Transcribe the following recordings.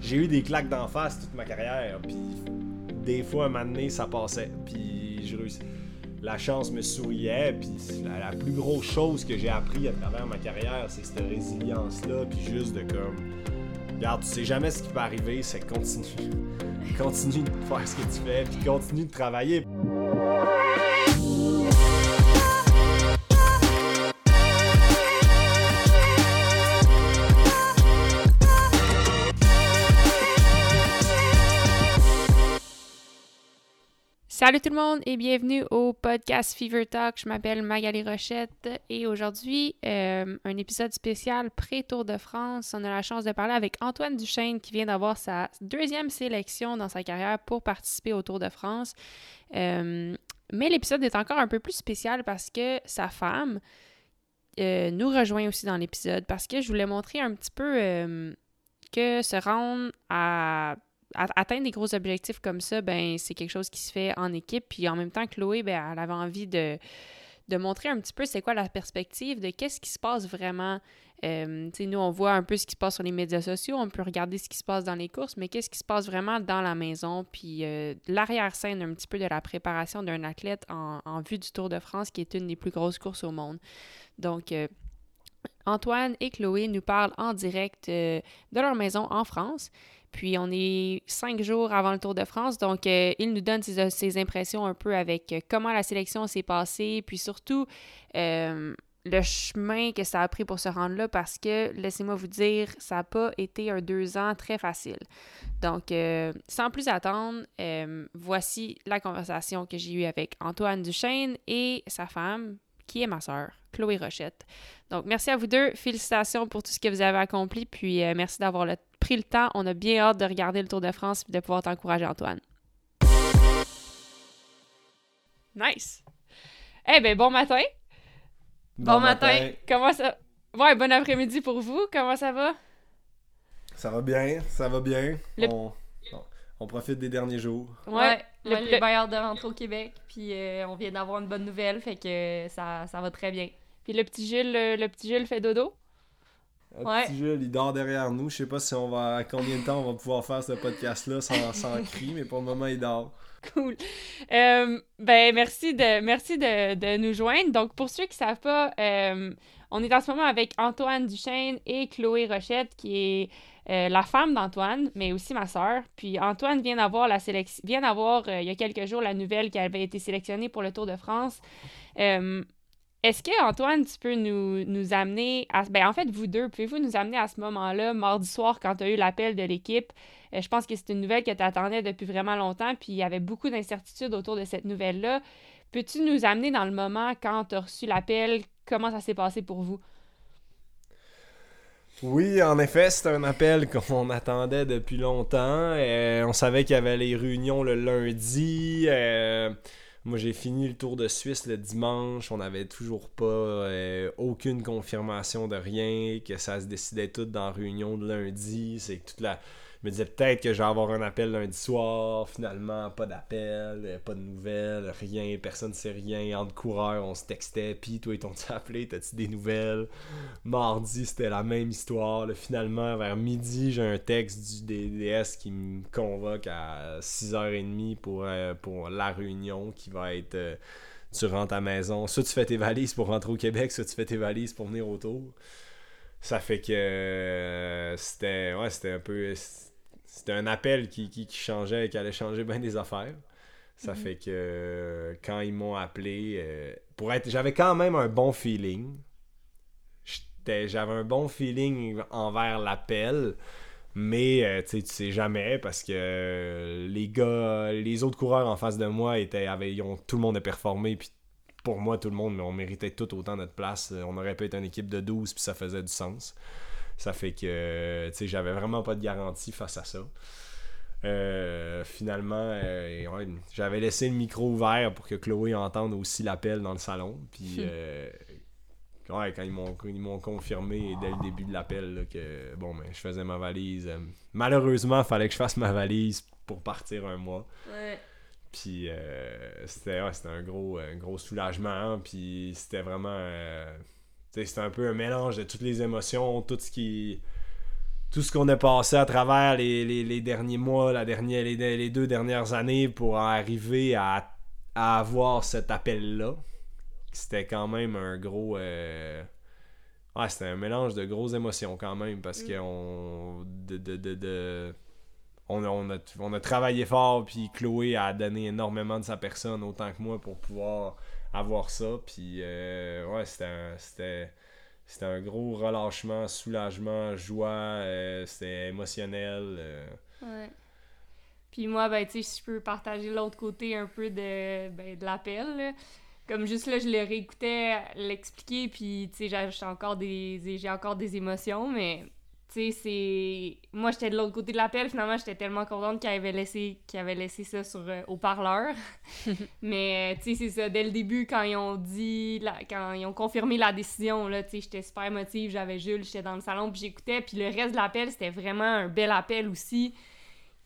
j'ai eu des claques d'en face toute ma carrière. Puis des fois, un moment donné, ça passait. Puis je réussis. La chance me souriait. Puis la, la plus grosse chose que j'ai appris à travers ma carrière, c'est cette résilience-là. Puis juste de comme. Regarde, tu sais jamais ce qui peut arriver, c'est continue. continue de faire ce que tu fais, puis continue de travailler. Salut tout le monde et bienvenue au podcast Fever Talk. Je m'appelle Magali Rochette et aujourd'hui, euh, un épisode spécial pré-Tour de France. On a la chance de parler avec Antoine Duchesne qui vient d'avoir sa deuxième sélection dans sa carrière pour participer au Tour de France. Euh, mais l'épisode est encore un peu plus spécial parce que sa femme euh, nous rejoint aussi dans l'épisode parce que je voulais montrer un petit peu que se rendre à atteindre des gros objectifs comme ça, ben c'est quelque chose qui se fait en équipe. Puis en même temps, Chloé, ben, elle avait envie de, de montrer un petit peu c'est quoi la perspective de qu'est-ce qui se passe vraiment. Euh, nous, on voit un peu ce qui se passe sur les médias sociaux, on peut regarder ce qui se passe dans les courses, mais qu'est-ce qui se passe vraiment dans la maison, puis euh, l'arrière-scène un petit peu de la préparation d'un athlète en, vue du Tour de France, qui est une des plus grosses courses au monde. Donc, euh, Antoine et Chloé nous parlent en direct de leur maison en France. Puis on est cinq jours avant le Tour de France, donc euh, il nous donne ses, impressions un peu avec euh, comment la sélection s'est passée, puis surtout euh, le chemin que ça a pris pour se rendre là, parce que, laissez-moi vous dire, ça n'a pas été un deux ans très facile. Donc, sans plus attendre, voici la conversation que j'ai eue avec Antoine Duchesne et sa femme, qui est ma sœur, Chloé Rochette. Donc, merci à vous deux. Félicitations pour tout ce que vous avez accompli, puis merci d'avoir le pris le temps. On a bien hâte de regarder le Tour de France et de pouvoir t'encourager, Antoine. Nice! Eh bien, bon matin! Bon, matin. Comment ça... Ouais, bon après-midi pour vous. Comment ça va? Ça va bien, ça va bien. On... on... profite des derniers jours. Ouais, le, le... j'ai bien de rentrer au Québec, puis euh, on vient d'avoir une bonne nouvelle, fait que ça, ça va très bien. Puis le petit Jules, le, le petit Jules fait dodo? Un petit Jules, il dort derrière nous. Je sais pas si on va à combien de temps on va pouvoir faire ce podcast-là sans, sans cri, mais pour le moment, il dort. Cool. Euh, ben, merci de, merci de, de, nous joindre. Donc, pour ceux qui ne savent pas, euh, on est en ce moment avec Antoine Duchesne et Chloé Rochette, qui est euh, la femme d'Antoine, mais aussi ma sœur. Puis Antoine vient d'avoir la sélection, vient d'avoir il y a quelques jours la nouvelle qu'elle avait été sélectionnée pour le Tour de France. Est-ce que, Antoine, tu peux nous, amener à. Ben, en fait, vous deux, pouvez-vous nous amener à ce moment-là, mardi soir, quand tu as eu l'appel de l'équipe? Euh, je pense que c'est une nouvelle que tu attendais depuis vraiment longtemps, puis il y avait beaucoup d'incertitudes autour de cette nouvelle-là. Peux-tu nous amener dans le moment quand tu as reçu l'appel? Comment ça s'est passé pour vous? Oui, en effet, c'était un appel qu'on attendait depuis longtemps. Euh, on savait qu'il y avait les réunions le lundi. Euh, moi, j'ai fini le Tour de Suisse le dimanche. On n'avait toujours pas euh, aucune confirmation de rien, que ça se décidait tout dans la réunion de lundi. C'est toute la je me disais peut-être que je vais avoir un appel lundi soir. Finalement, pas d'appel, euh, pas de nouvelles, rien, personne ne sait rien. Entre coureurs, on se textait. Puis toi, ils t'ont appelé, t'as-tu des nouvelles? Mardi, c'était la même histoire. finalement, vers midi, j'ai un texte du DDS qui me convoque à 6h30 pour, euh, pour la réunion qui va être. Euh, tu rentres à la maison. Soit tu fais tes valises pour rentrer au Québec, soit tu fais tes valises pour venir au tour. Ça fait que c'était ouais, c'était un peu c'était un appel qui, qui, changeait et qui allait changer bien des affaires. Ça mhm. fait que euh, quand ils m'ont appelé, euh, pour être, j'avais quand même un bon feeling. J'avais un bon feeling envers l'appel, mais euh, tu sais jamais parce que les gars, les autres coureurs en face de moi étaient, avaient, tout le monde a performé, puis pour moi, tout le monde, on méritait tout autant notre place. On aurait pu être une équipe de 12, puis ça faisait du sens. Ça fait que, tu sais, j'avais vraiment pas de garantie face à ça. Euh, finalement, euh, j'avais laissé le micro ouvert pour que Chloé entende aussi l'appel dans le salon. Puis, euh, ouais, quand ils m'ont, confirmé dès le début de l'appel que bon, ben, je faisais ma valise. malheureusement, il fallait que je fasse ma valise pour partir un mois. Puis, c'était, c'était un gros, un gros soulagement. Puis, c'était vraiment c'était un peu un mélange de toutes les émotions, tout ce qui tout ce qu'on a passé à travers les, derniers mois, la dernière, les, deux dernières années pour arriver à, avoir cet appel-là. C'était quand même un gros. Euh, c'était un mélange de grosses émotions quand même parce mm. qu'on. De, de, On, a, on, a, travaillé fort, puis Chloé a donné énormément de sa personne, autant que moi, pour pouvoir avoir ça. Puis, euh, ouais, c'était c'était un gros relâchement, soulagement, joie, euh, c'était émotionnel. Euh. Ouais. Puis moi, ben, tu sais, je peux partager l'autre côté un peu de, ben, de l'appel. Comme juste là, je le réécoutais l'expliquer, puis tu sais, j'ai encore des, j'ai encore des émotions, mais tu sais, c'est. Moi, j'étais de l'autre côté de l'appel. Finalement, j'étais tellement contente qu'il avait laissé, qu'il avait laissé ça sur euh, au parleur. Mais, tu sais, c'est ça. Dès le début, quand ils ont dit. Quand ils ont confirmé la décision, là, tu sais, j'étais super émotive. J'avais Jules, j'étais dans le salon, puis j'écoutais. Puis le reste de l'appel, c'était vraiment un bel appel aussi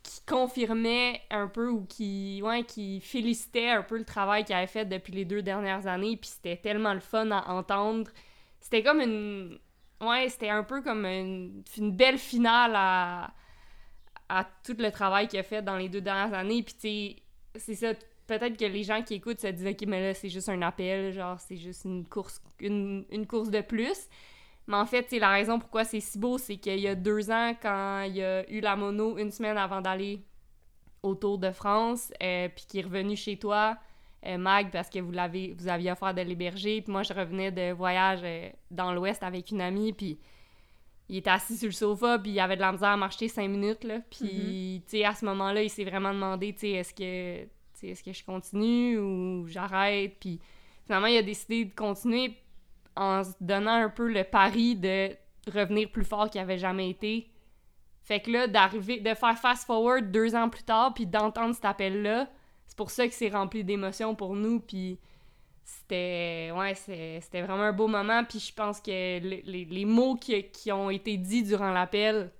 qui confirmait un peu ou qui, ouais, qui félicitait un peu le travail qu'il avait fait depuis les deux dernières années. Puis c'était tellement le fun à entendre. C'était comme une ouais, c'était un peu comme une, belle finale à, à tout le travail qu'il a fait dans les deux dernières années. Puis, tu c'est ça. Peut-être que les gens qui écoutent se disent, OK, mais là, c'est juste un appel, genre, c'est juste une course, une, course de plus. Mais en fait, c'est la raison pourquoi c'est si beau, c'est qu'il y a deux ans, quand il a eu la mono, une semaine avant d'aller au Tour de France, euh, puis qu'il est revenu chez toi, euh, Mag parce que vous l'avez vous aviez offert de l'héberger. Puis moi, je revenais de voyage euh, dans l'Ouest avec une amie, puis il était assis sur le sofa, puis il avait de la misère à marcher cinq minutes, là. Puis, tu sais, à ce moment-là, il s'est vraiment demandé, tu sais, est-ce que, est-ce que je continue ou j'arrête? Puis finalement, il a décidé de continuer en se donnant un peu le pari de revenir plus fort qu'il avait jamais été. Fait que là, d'arriver, de faire fast-forward deux ans plus tard, puis d'entendre cet appel-là, c'est pour ça que c'est rempli d'émotions pour nous. Puis c'était ouais, c'était vraiment un beau moment. Puis je pense que les, les mots qui, qui, ont été dits durant l'appel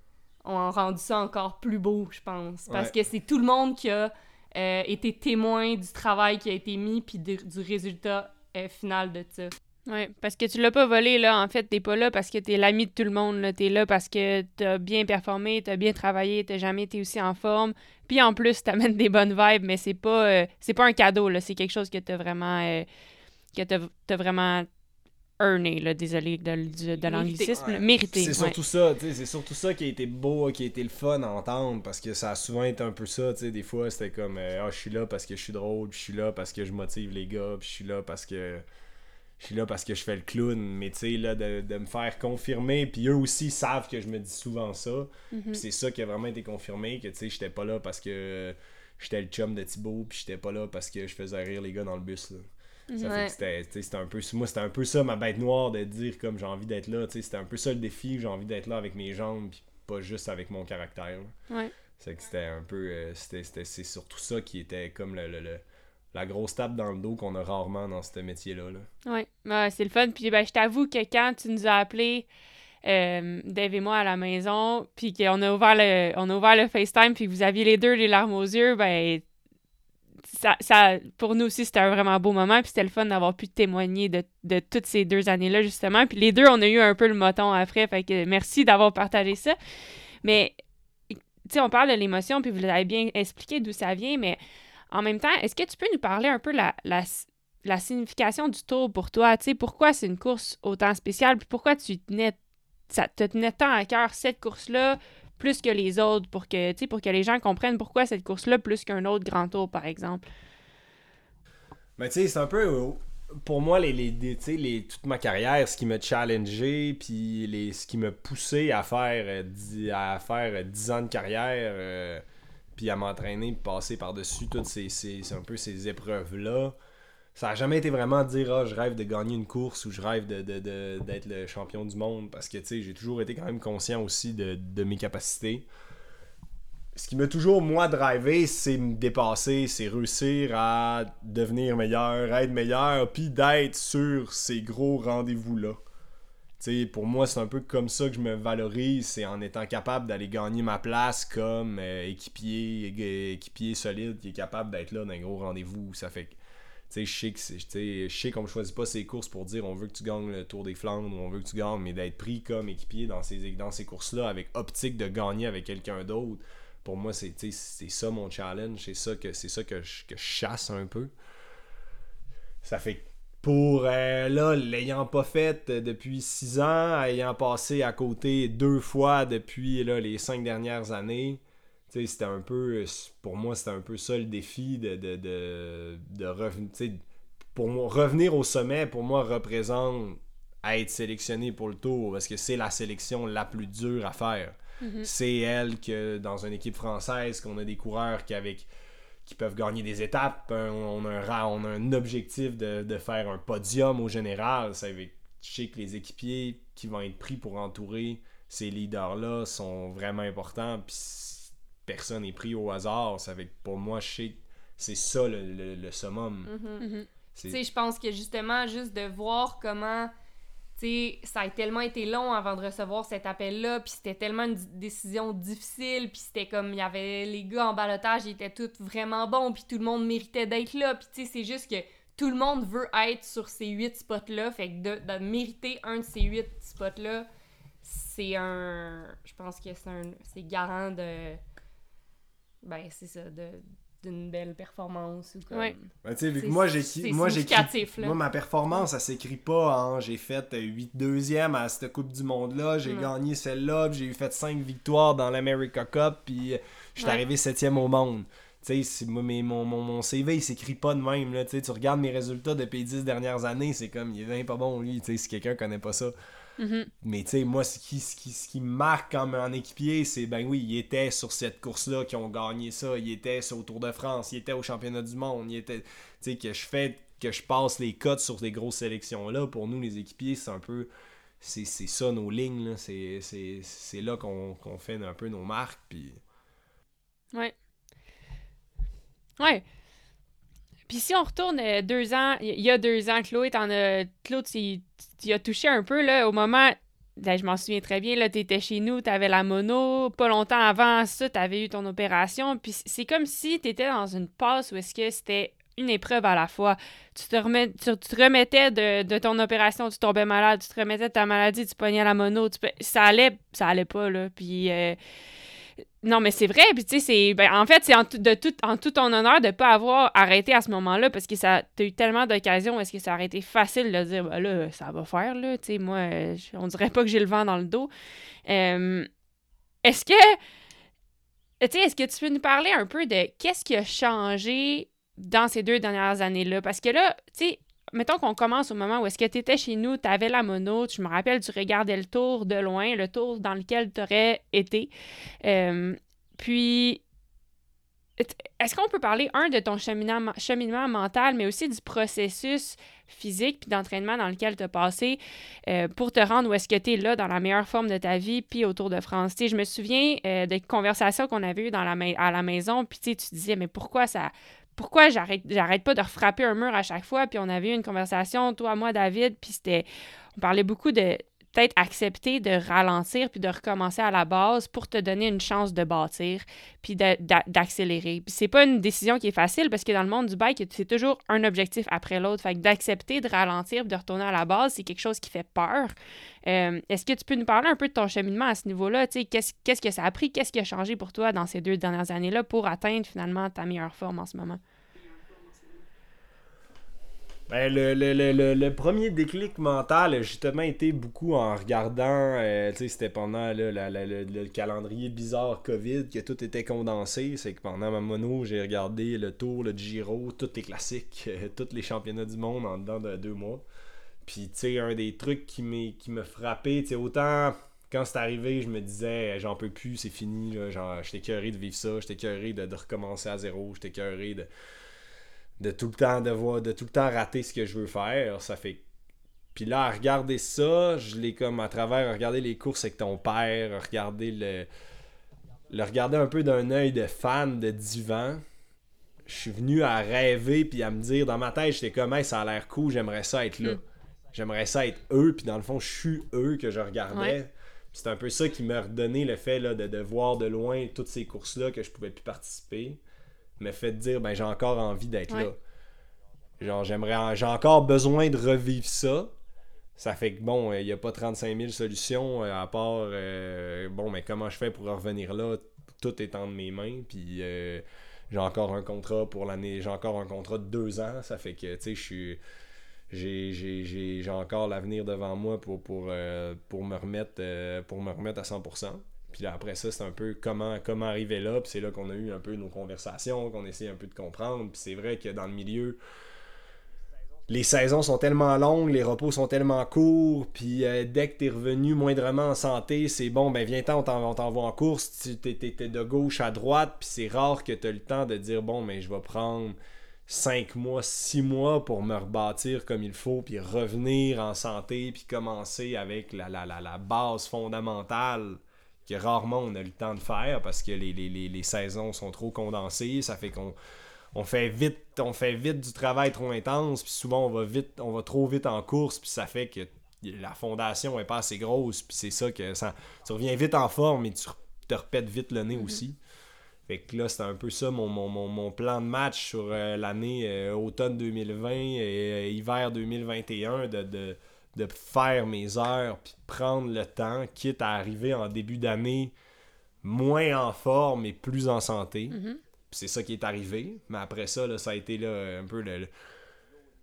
ont rendu ça encore plus beau, je pense. Parce que c'est tout le monde qui a euh, été témoin du travail qui a été mis puis du résultat euh, final de ça. Oui, parce que tu l'as pas volé, là. En fait, t'es pas là parce que t'es l'ami de tout le monde, là. T'es là parce que t'as bien performé, t'as bien travaillé, t'as jamais été aussi en forme. Puis en plus, t'amènes des bonnes vibes, mais c'est pas, euh, c'est pas un cadeau, là. C'est quelque chose que t'as vraiment... Euh, que t'as, vraiment earné, là. Désolé de, de, l'anglicisme. Mérité. C'est surtout ça, tu sais. C'est surtout ça qui a été beau, qui a été le fun à entendre, parce que ça a souvent été un peu ça, tu sais. Des fois, c'était comme, euh, ah, je suis là parce que je suis drôle, je suis là parce que je motive les gars, je suis là parce que je suis là parce que je fais le clown, mais tu sais, là, de, me faire confirmer, puis eux aussi savent que je me dis souvent ça. Mhm. c'est ça qui a vraiment été confirmé, que tu sais, j'étais pas là parce que j'étais le chum de Thibaut, puis j'étais pas là parce que je faisais rire les gars dans le bus, là. Ça fait que c'était un peu moi c'était un peu ça ma bête noire de dire comme j'ai envie d'être là, tu sais, c'était un peu ça le défi, j'ai envie d'être là avec mes jambes puis pas juste avec mon caractère. Ouais. C'est que c'était un peu euh, c'était c'est surtout ça qui était comme le, le la grosse tape dans le dos qu'on a rarement dans ce métier-là. Oui, c'est le fun. Puis ben, je t'avoue que quand tu nous as appelés, euh, Dave et moi, à la maison, puis qu'on a ouvert le, on a ouvert le FaceTime, puis vous aviez les deux les larmes aux yeux, ben ça, pour nous aussi, c'était un vraiment beau moment. Puis c'était le fun d'avoir pu témoigner de, de toutes ces deux années-là, justement. Puis les deux, on a eu un peu le moton après. Fait que merci d'avoir partagé ça. Mais, tu sais, on parle de l'émotion, puis vous avez bien expliqué d'où ça vient, mais en même temps, est-ce que tu peux nous parler un peu la, la, signification du tour pour toi? Tu pourquoi c'est une course autant spéciale? Puis pourquoi tu tenais, ça te tenait tant à cœur cette course-là plus que les autres pour que, tu sais, pour que les gens comprennent pourquoi cette course-là plus qu'un autre grand tour, par exemple? Mais tu c'est un peu euh, pour moi, les, les, les, toute ma carrière, ce qui m'a challengé, puis ce qui m'a poussé à faire, euh, à faire 10 ans de carrière, euh, puis à m'entraîner, passer par-dessus toutes ces, ces, un peu ces épreuves-là. Ça n'a jamais été vraiment de dire ah, je rêve de gagner une course ou je rêve d'être de, de, le champion du monde parce que j'ai toujours été quand même conscient aussi de, mes capacités. Ce qui m'a toujours, moi, drivé, c'est me dépasser, c'est réussir à devenir meilleur, être meilleur, puis d'être sur ces gros rendez-vous-là pour moi, c'est un peu comme ça que je me valorise, c'est en étant capable d'aller gagner ma place comme euh, équipier, équipier solide qui est capable d'être là dans un gros rendez-vous. Ça fait que je sais qu'on ne choisit pas ces courses pour dire on veut que tu gagnes le Tour des Flandres ou on veut que tu gagnes, mais d'être pris comme équipier dans ces, dans ces courses-là avec optique de gagner avec quelqu'un d'autre, pour moi, c'est ça mon challenge, c'est ça que ça que que je chasse un peu. Ça fait pour euh, là, l'ayant pas fait depuis six ans, ayant passé à côté deux fois depuis là, les cinq dernières années, c'était un peu, pour moi, c'était un peu ça le défi de, de, de, revenir. Pour moi, revenir au sommet, pour moi, représente être sélectionné pour le tour parce que c'est la sélection la plus dure à faire. Mm-hmm. C'est elle que dans une équipe française, qu'on a des coureurs qui, avec, qui peuvent gagner des étapes, on a un, on a un objectif de, faire un podium au général. Ça je sais que les équipiers qui vont être pris pour entourer ces leaders-là sont vraiment importants. Puis personne n'est pris au hasard. Ça fait pour moi, c'est ça le, le, summum. Mm-hmm. Tu sais, je pense que justement, juste de voir comment. Sais, ça a tellement été long avant de recevoir cet appel-là, puis c'était tellement une décision difficile, puis c'était comme, il y avait les gars en balotage, ils étaient tous vraiment bons, puis tout le monde méritait d'être là, puis tu sais, c'est juste que tout le monde veut être sur ces huit spots-là, fait que de, de, mériter un de ces huit spots-là, c'est un... Je pense que c'est un... c'est garant de ben c'est ça, d'une belle performance ou comme... Ouais. Ben, moi j'ai moi moi ma performance ça s'écrit pas hein. j'ai fait 8 deuxièmes à cette coupe du monde là j'ai gagné celle-là. J'ai fait 5 victoires dans l'America Cup puis euh, je suis arrivé septième au monde. Tu sais mon, mon, mon, CV il s'écrit pas de même là. Tu regardes mes résultats depuis les 10 dernières années c'est comme il est pas bon lui. Tu sais si quelqu'un connaît pas ça Mm-hmm. Mais tu sais, moi, ce qui, ce, qui, ce qui me marque comme un équipier, c'est ben oui, il était sur cette course-là qui ont gagné ça, il était sur le Tour de France, il était au championnat du monde, il était. Tu sais, que je fais, que je passe les cotes sur ces grosses sélections-là, pour nous, les équipiers, c'est un peu. C'est ça nos lignes, c'est là qu'on fait un peu nos marques, puis. Ouais. Ouais. Puis si on retourne euh, deux ans, il y a deux ans, Chloé, t'en as, Claude, tu, as touché un peu, là, au moment, ben, je m'en souviens très bien, là, t'étais chez nous, t'avais la mono, pas longtemps avant ça, t'avais eu ton opération, puis c'est comme si t'étais dans une passe où est-ce que c'était une épreuve à la fois. Tu te, remets, tu, te remettais de, ton opération, tu tombais malade, tu te remettais de ta maladie, tu pognais la mono, ça allait, ça allait pas, là, puis... Euh, non, mais c'est vrai. Puis, tu sais, c'est. Ben, en fait, c'est en, de tout, en tout ton honneur de ne pas avoir arrêté à ce moment-là parce que ça t'as eu tellement d'occasions. Est-ce que ça aurait été facile de dire, ben là, ça va faire, là. Tu sais, moi, on dirait pas que j'ai le vent dans le dos. Est-ce que. Tu sais, est-ce que tu peux nous parler un peu de qu'est-ce qui a changé dans ces deux dernières années-là? Parce que là, tu sais, mettons qu'on commence au moment où est-ce que tu étais chez nous, tu avais la mono, tu me rappelles, tu regardais le tour de loin, le tour dans lequel tu aurais été. Euh, puis, est-ce qu'on peut parler, un, de ton cheminement, cheminement mental, mais aussi du processus physique puis d'entraînement dans lequel tu as passé euh, pour te rendre où est-ce que tu es là dans la meilleure forme de ta vie puis autour de France? je me souviens euh, des conversations qu'on avait eues dans la à la maison, puis tu disais, mais pourquoi ça pourquoi j'arrête pas de frapper un mur à chaque fois? Puis on avait eu une conversation toi moi David puis c'était on parlait beaucoup de peut-être accepter de ralentir puis de recommencer à la base pour te donner une chance de bâtir puis d'accélérer. Puis c'est pas une décision qui est facile parce que dans le monde du bike, c'est toujours un objectif après l'autre. Fait que d'accepter de ralentir puis de retourner à la base, c'est quelque chose qui fait peur. Euh, est-ce que tu peux nous parler un peu de ton cheminement à ce niveau-là? Qu'est-ce, que ça a pris? Qu'est-ce qui a changé pour toi dans ces deux dernières années-là pour atteindre finalement ta meilleure forme en ce moment? Ben, le, le, le, le, premier déclic mental a justement été beaucoup en regardant, euh, tu sais, c'était pendant le, calendrier bizarre COVID que tout était condensé. C'est que pendant ma mono, j'ai regardé le Tour, le Giro, tous les classiques, euh, tous les championnats du monde en dedans de deux mois. Puis, tu sais, un des trucs qui, me frappait, tu autant quand c'est arrivé, je me disais, j'en peux plus, c'est fini, j'étais curé de vivre ça, j'étais curé de, de recommencer à zéro, j'étais curé de de tout le temps de voir, de tout le temps rater ce que je veux faire. Ça fait. Puis là, à regarder ça, je l'ai comme à travers regarder les courses avec ton père, regarder le. Le regarder un peu d'un œil de fan de divan. Je suis venu à rêver puis à me dire dans ma tête, j'étais comme ça a l'air cool, j'aimerais ça être là. Hmm. J'aimerais ça être eux, puis dans le fond, je suis eux que je regardais. C'est un peu ça qui m'a redonné le fait là, de, de voir de loin toutes ces courses-là que je pouvais plus participer me fait dire ben j'ai encore envie d'être là. genre, j'aimerais, j'ai encore besoin de revivre ça. Ça fait que bon, il n'y a pas 35 000 solutions à part, bon, mais comment je fais pour revenir là? Tout est entre mes mains, puis j'ai encore un contrat pour l'année, j'ai encore un contrat de deux ans. Ça fait que, tu sais, je suis j'ai encore l'avenir devant moi pour, pour, euh, pour, me remettre, euh, pour me remettre à 100%. Puis après ça, c'est un peu comment, comment arriver là. Puis c'est là qu'on a eu un peu nos conversations, qu'on essaie un peu de comprendre. Puis c'est vrai que dans le milieu, les saisons sont tellement longues, les repos sont tellement courts, puis euh, dès que tu es revenu moindrement en santé, c'est bon, ben viens-t'en, on t'envoie en course, tu t'es de gauche à droite, puis c'est rare que tu as le temps de dire, bon, mais ben, je vais prendre 5 mois, 6 mois pour me rebâtir comme il faut, puis revenir en santé, puis commencer avec la, la, la, base fondamentale que rarement on a le temps de faire parce que les, les, saisons sont trop condensées. Ça fait qu'on on fait vite on fait vite du travail trop intense, puis souvent on va vite on va trop vite en course, puis ça fait que la fondation est pas assez grosse, puis c'est ça que ça, tu reviens vite en forme et tu te repètes vite le nez mm-hmm. aussi. Fait que là, c'était un peu ça mon, mon, plan de match sur euh, l'année euh, automne 2020 et euh, hiver 2021 de, de, de, faire mes heures puis prendre le temps, quitte à arriver en début d'année moins en forme et plus en santé. Mm-hmm. C'est ça qui est arrivé. Mais après ça, là, ça a été là, un peu le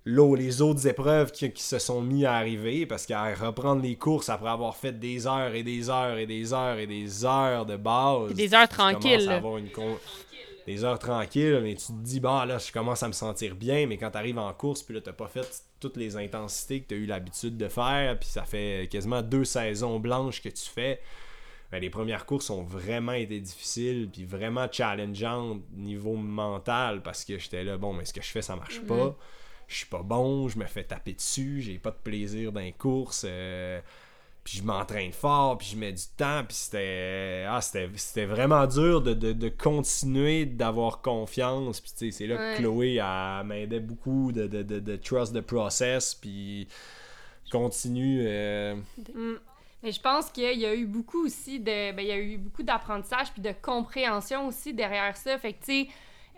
les autres épreuves qui, se sont mis à arriver parce qu'à reprendre les courses après avoir fait des heures et des heures et des heures et des heures de base. des heures tranquilles. Des heures tranquilles, mais tu te dis, bah là, je commence à me sentir bien, mais quand tu arrives en course, puis là, t'as pas fait toutes les intensités que tu as eu l'habitude de faire, puis ça fait quasiment deux saisons blanches que tu fais. Ben, les premières courses ont vraiment été difficiles, puis vraiment challengeantes niveau mental, parce que j'étais là, bon, mais ce que je fais, ça marche pas je suis pas bon, je me fais taper dessus, j'ai pas de plaisir dans les courses. Euh, puis je m'entraîne fort, puis je mets du temps, puis c'était ah, c'était vraiment dur de, continuer d'avoir confiance. Puis c'est là que Chloé m'aidait beaucoup de, de, trust the process, puis continue. Euh, mm. Mais je pense qu'il y a eu beaucoup aussi de. Ben, il y a eu beaucoup d'apprentissage puis de compréhension aussi derrière ça. Fait que, tu sais,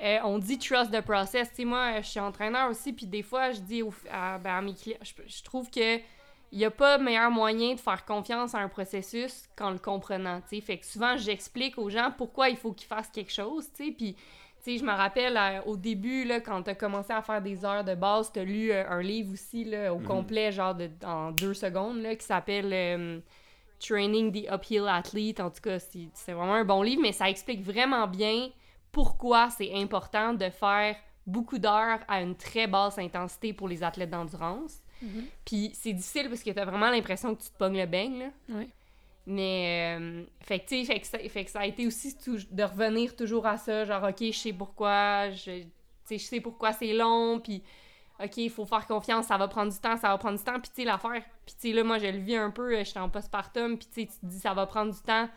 euh, on dit trust the process. Tu sais, moi, je suis entraîneur aussi, puis des fois, je dis à, ben, mes clients, je, trouve que il n'y a pas meilleur moyen de faire confiance à un processus qu'en le comprenant, tu sais. Fait que souvent, j'explique aux gens pourquoi il faut qu'ils fassent quelque chose, tu sais, puis... Tu sais, je me rappelle euh, au début, là, quand tu as commencé à faire des heures de base, tu as lu euh, un livre aussi là, au mhm. complet, genre de, en deux secondes, là, qui s'appelle Training the Uphill Athlete. En tout cas, c'est vraiment un bon livre, mais ça explique vraiment bien pourquoi c'est important de faire beaucoup d'heures à une très basse intensité pour les athlètes d'endurance. Mhm. Puis c'est difficile parce que t'as vraiment l'impression que tu te pognes le beigne, là. Oui. Mais, euh, fait que, tu sais, fait, que ça a été aussi de revenir toujours à ça, genre, OK, je sais pourquoi, je, je sais pourquoi c'est long, puis OK, il faut faire confiance, ça va prendre du temps, ça va prendre du temps, puis tu sais, l'affaire, puis tu sais, là, moi, je le vis un peu, j'étais en postpartum, puis tu sais, tu te dis, ça va prendre du temps,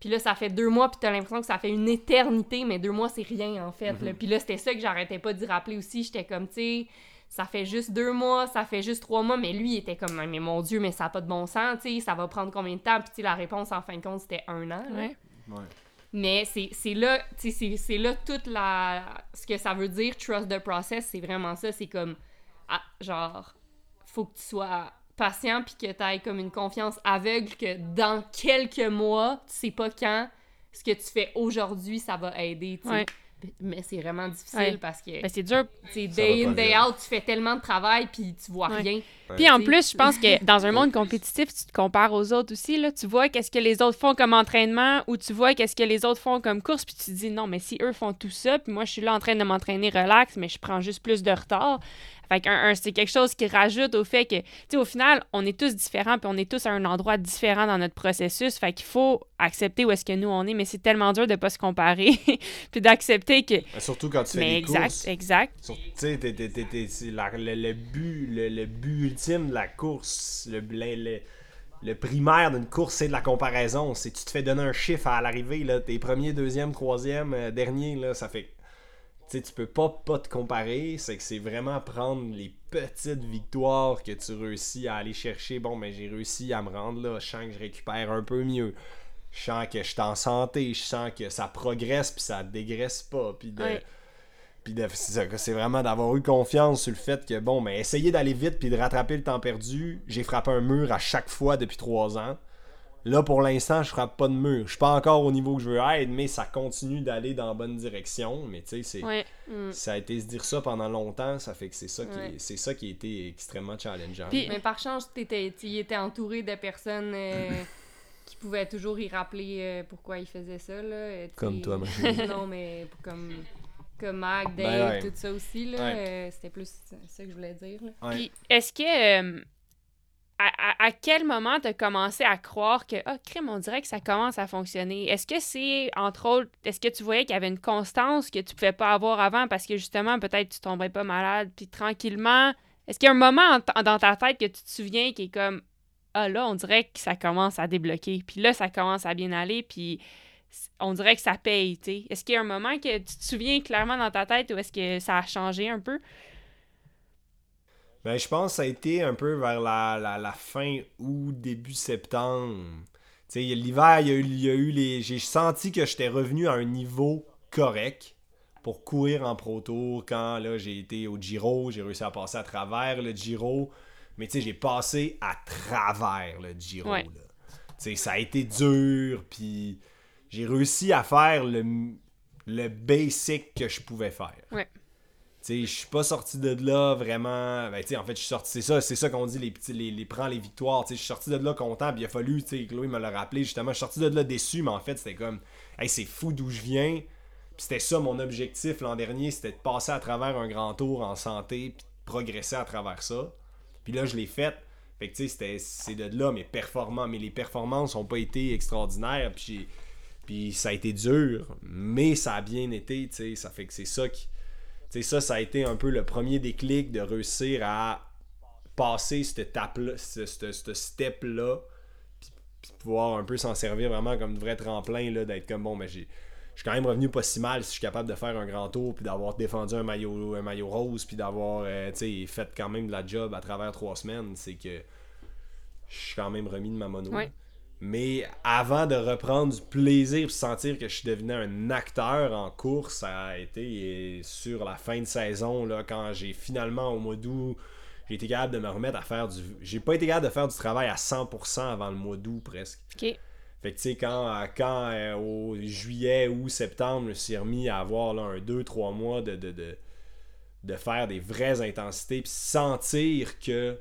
puis là, ça fait deux mois, puis t'as l'impression que ça fait une éternité, mais deux mois, c'est rien, en fait. Mhm. Puis là, c'était ça que j'arrêtais pas d'y rappeler aussi. J'étais comme, tu sais, ça fait juste deux mois, ça fait juste trois mois, mais lui, il était comme, mais mon Dieu, mais ça n'a pas de bon sens, tu sais, ça va prendre combien de temps? Puis la réponse, en fin de compte, c'était un an. Ouais. Mais c'est là, tu sais, c'est là toute la... Ce que ça veut dire, trust the process, c'est vraiment ça. C'est comme, ah, genre, faut que tu sois patient puis que tu aies comme une confiance aveugle que dans quelques mois, tu sais pas quand, ce que tu fais aujourd'hui, ça va aider, tu sais. Mais c'est vraiment difficile parce que. Ben, c'est dur. C'est day in, day out, tu fais tellement de travail puis tu vois rien. Puis en plus, je pense que dans un monde compétitif, tu te compares aux autres aussi. Là. Tu vois qu'est-ce que les autres font comme entraînement ou tu vois qu'est-ce que les autres font comme course puis tu te dis non, mais si eux font tout ça, puis moi je suis là en train de m'entraîner relax, mais je prends juste plus de retard. Fait que c'est quelque chose qui rajoute au fait que, tu sais, au final, on est tous différents, puis on est tous à un endroit différent dans notre processus. Fait qu'il faut accepter où est-ce que nous on est, mais c'est tellement dur de pas se comparer, puis d'accepter que. Surtout quand tu fais mais des exact, courses. Exact, Tu sais, le, le, but, le, but ultime de la course, le, le, le primaire d'une course, c'est de la comparaison. C'est tu te fais donner un chiffre à l'arrivée, là, tes premiers, deuxième, troisième, euh, dernier, là, ça fait tu tu peux pas pas te comparer, c'est que c'est vraiment prendre les petites victoires que tu réussis à aller chercher. Bon, mais ben, j'ai réussi à me rendre là, je sens que je récupère un peu mieux. Je sens que je suis en santé, je sens que ça progresse puis ça dégraisse pas. Puis de, Puis c'est vraiment d'avoir eu confiance sur le fait que, bon, mais essayer d'aller vite puis de rattraper le temps perdu, j'ai frappé un mur à chaque fois depuis trois ans. Là, pour l'instant, je frappe pas de mur. Je suis pas encore au niveau que je veux être, mais ça continue d'aller dans la bonne direction. Mais tu sais, mm. ça a été se dire ça pendant longtemps, ça fait que c'est ça, qui c'est ça qui a été extrêmement challengeant. mais par chance, tu étais entouré de personnes euh, qui pouvaient toujours y rappeler euh, pourquoi ils faisaient ça. Là, comme toi, Non, mais comme comme ben Dave, tout ça aussi. Là, euh, c'était plus ça que je voulais dire. Puis, est-ce que à, quel moment tu as commencé à croire que, ah, crime, on dirait que ça commence à fonctionner? Est-ce que c'est, entre autres, est-ce que tu voyais qu'il y avait une constance que tu pouvais pas avoir avant parce que justement, peut-être tu tomberais pas malade, puis tranquillement, est-ce qu'il y a un moment dans ta tête que tu te souviens qui est comme, ah là, on dirait que ça commence à débloquer, puis là, ça commence à bien aller, puis on dirait que ça paye, tu. Est-ce qu'il y a un moment que tu te souviens clairement dans ta tête ou est-ce que ça a changé un peu? Ben, je pense que ça a été un peu vers la, la, fin ou début septembre. Tu sais, l'hiver, il y, a eu, les. J'ai senti que j'étais revenu à un niveau correct pour courir en Pro Tour quand là j'ai été au Giro, j'ai réussi à passer à travers le Giro. Mais tu sais, j'ai passé à travers le Giro. Ça a été dur, puis j'ai réussi à faire le, le basic que je pouvais faire. Ouais je suis pas sorti de là vraiment. Ben, en fait, je suis sorti. C'est ça, c'est ça qu'on dit, les petits, les, prends les victoires. Je suis sorti de là content, puis il a fallu, tu Chloé me l'a rappelé, justement, je suis sorti de là déçu, mais en fait, c'était comme, hey, c'est fou d'où je viens. Puis c'était ça mon objectif l'an dernier, c'était de passer à travers un grand tour en santé, puis de progresser à travers ça. Puis là, je l'ai fait. Fait que, tu sais, c'est de là mes performances. Mais les performances ont pas été extraordinaires, puis Puis ça a été dur, mais ça a bien été, tu. Ça fait que c'est ça qui c'est ça, ça a été un peu le premier déclic de réussir à passer cette étape-là, ce, step-là, puis, pouvoir un peu s'en servir vraiment comme de vrai tremplin, d'être comme bon, mais j'ai. Je suis quand même revenu pas si mal si je suis capable de faire un grand tour puis d'avoir défendu un maillot, un maillot rose puis d'avoir euh, fait quand même de la job à travers trois semaines. C'est que je suis quand même remis de ma mono. Mais avant de reprendre du plaisir et sentir que je suis devenu un acteur en course, ça a été sur la fin de saison, là, quand j'ai finalement au mois d'août, j'ai été capable de me remettre à faire du. J'ai pas été capable de faire du travail à 100% avant le mois d'août presque. OK. Fait que tu sais, quand, quand euh, au juillet ou septembre, je me suis remis à avoir là, un 2-3 mois de, de, de, de, faire des vraies intensités, puis sentir que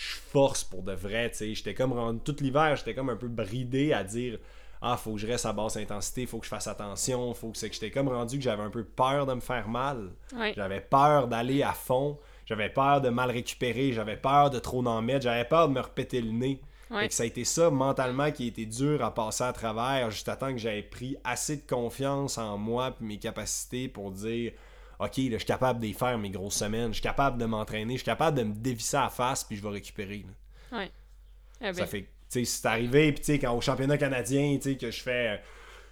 je force pour de vrai, tu sais. J'étais comme rendu tout l'hiver, j'étais comme un peu bridé à dire ah, faut que je reste à basse intensité, faut que je fasse attention, faut que c'est que j'étais comme rendu que j'avais un peu peur de me faire mal. J'avais peur d'aller à fond, j'avais peur de mal récupérer, j'avais peur de trop en mettre, j'avais peur de me repéter le nez. Et que ça a été ça mentalement qui a été dur à passer à travers, juste à temps que j'avais pris assez de confiance en moi et mes capacités pour dire OK, là, je suis capable de faire mes grosses semaines, je suis capable de m'entraîner, je suis capable de me dévisser à la face, puis je vais récupérer. Ouais. Eh ça ben. fait, tu sais, c'est arrivé, puis tu sais, quand au championnat canadien, tu sais, que je fais euh,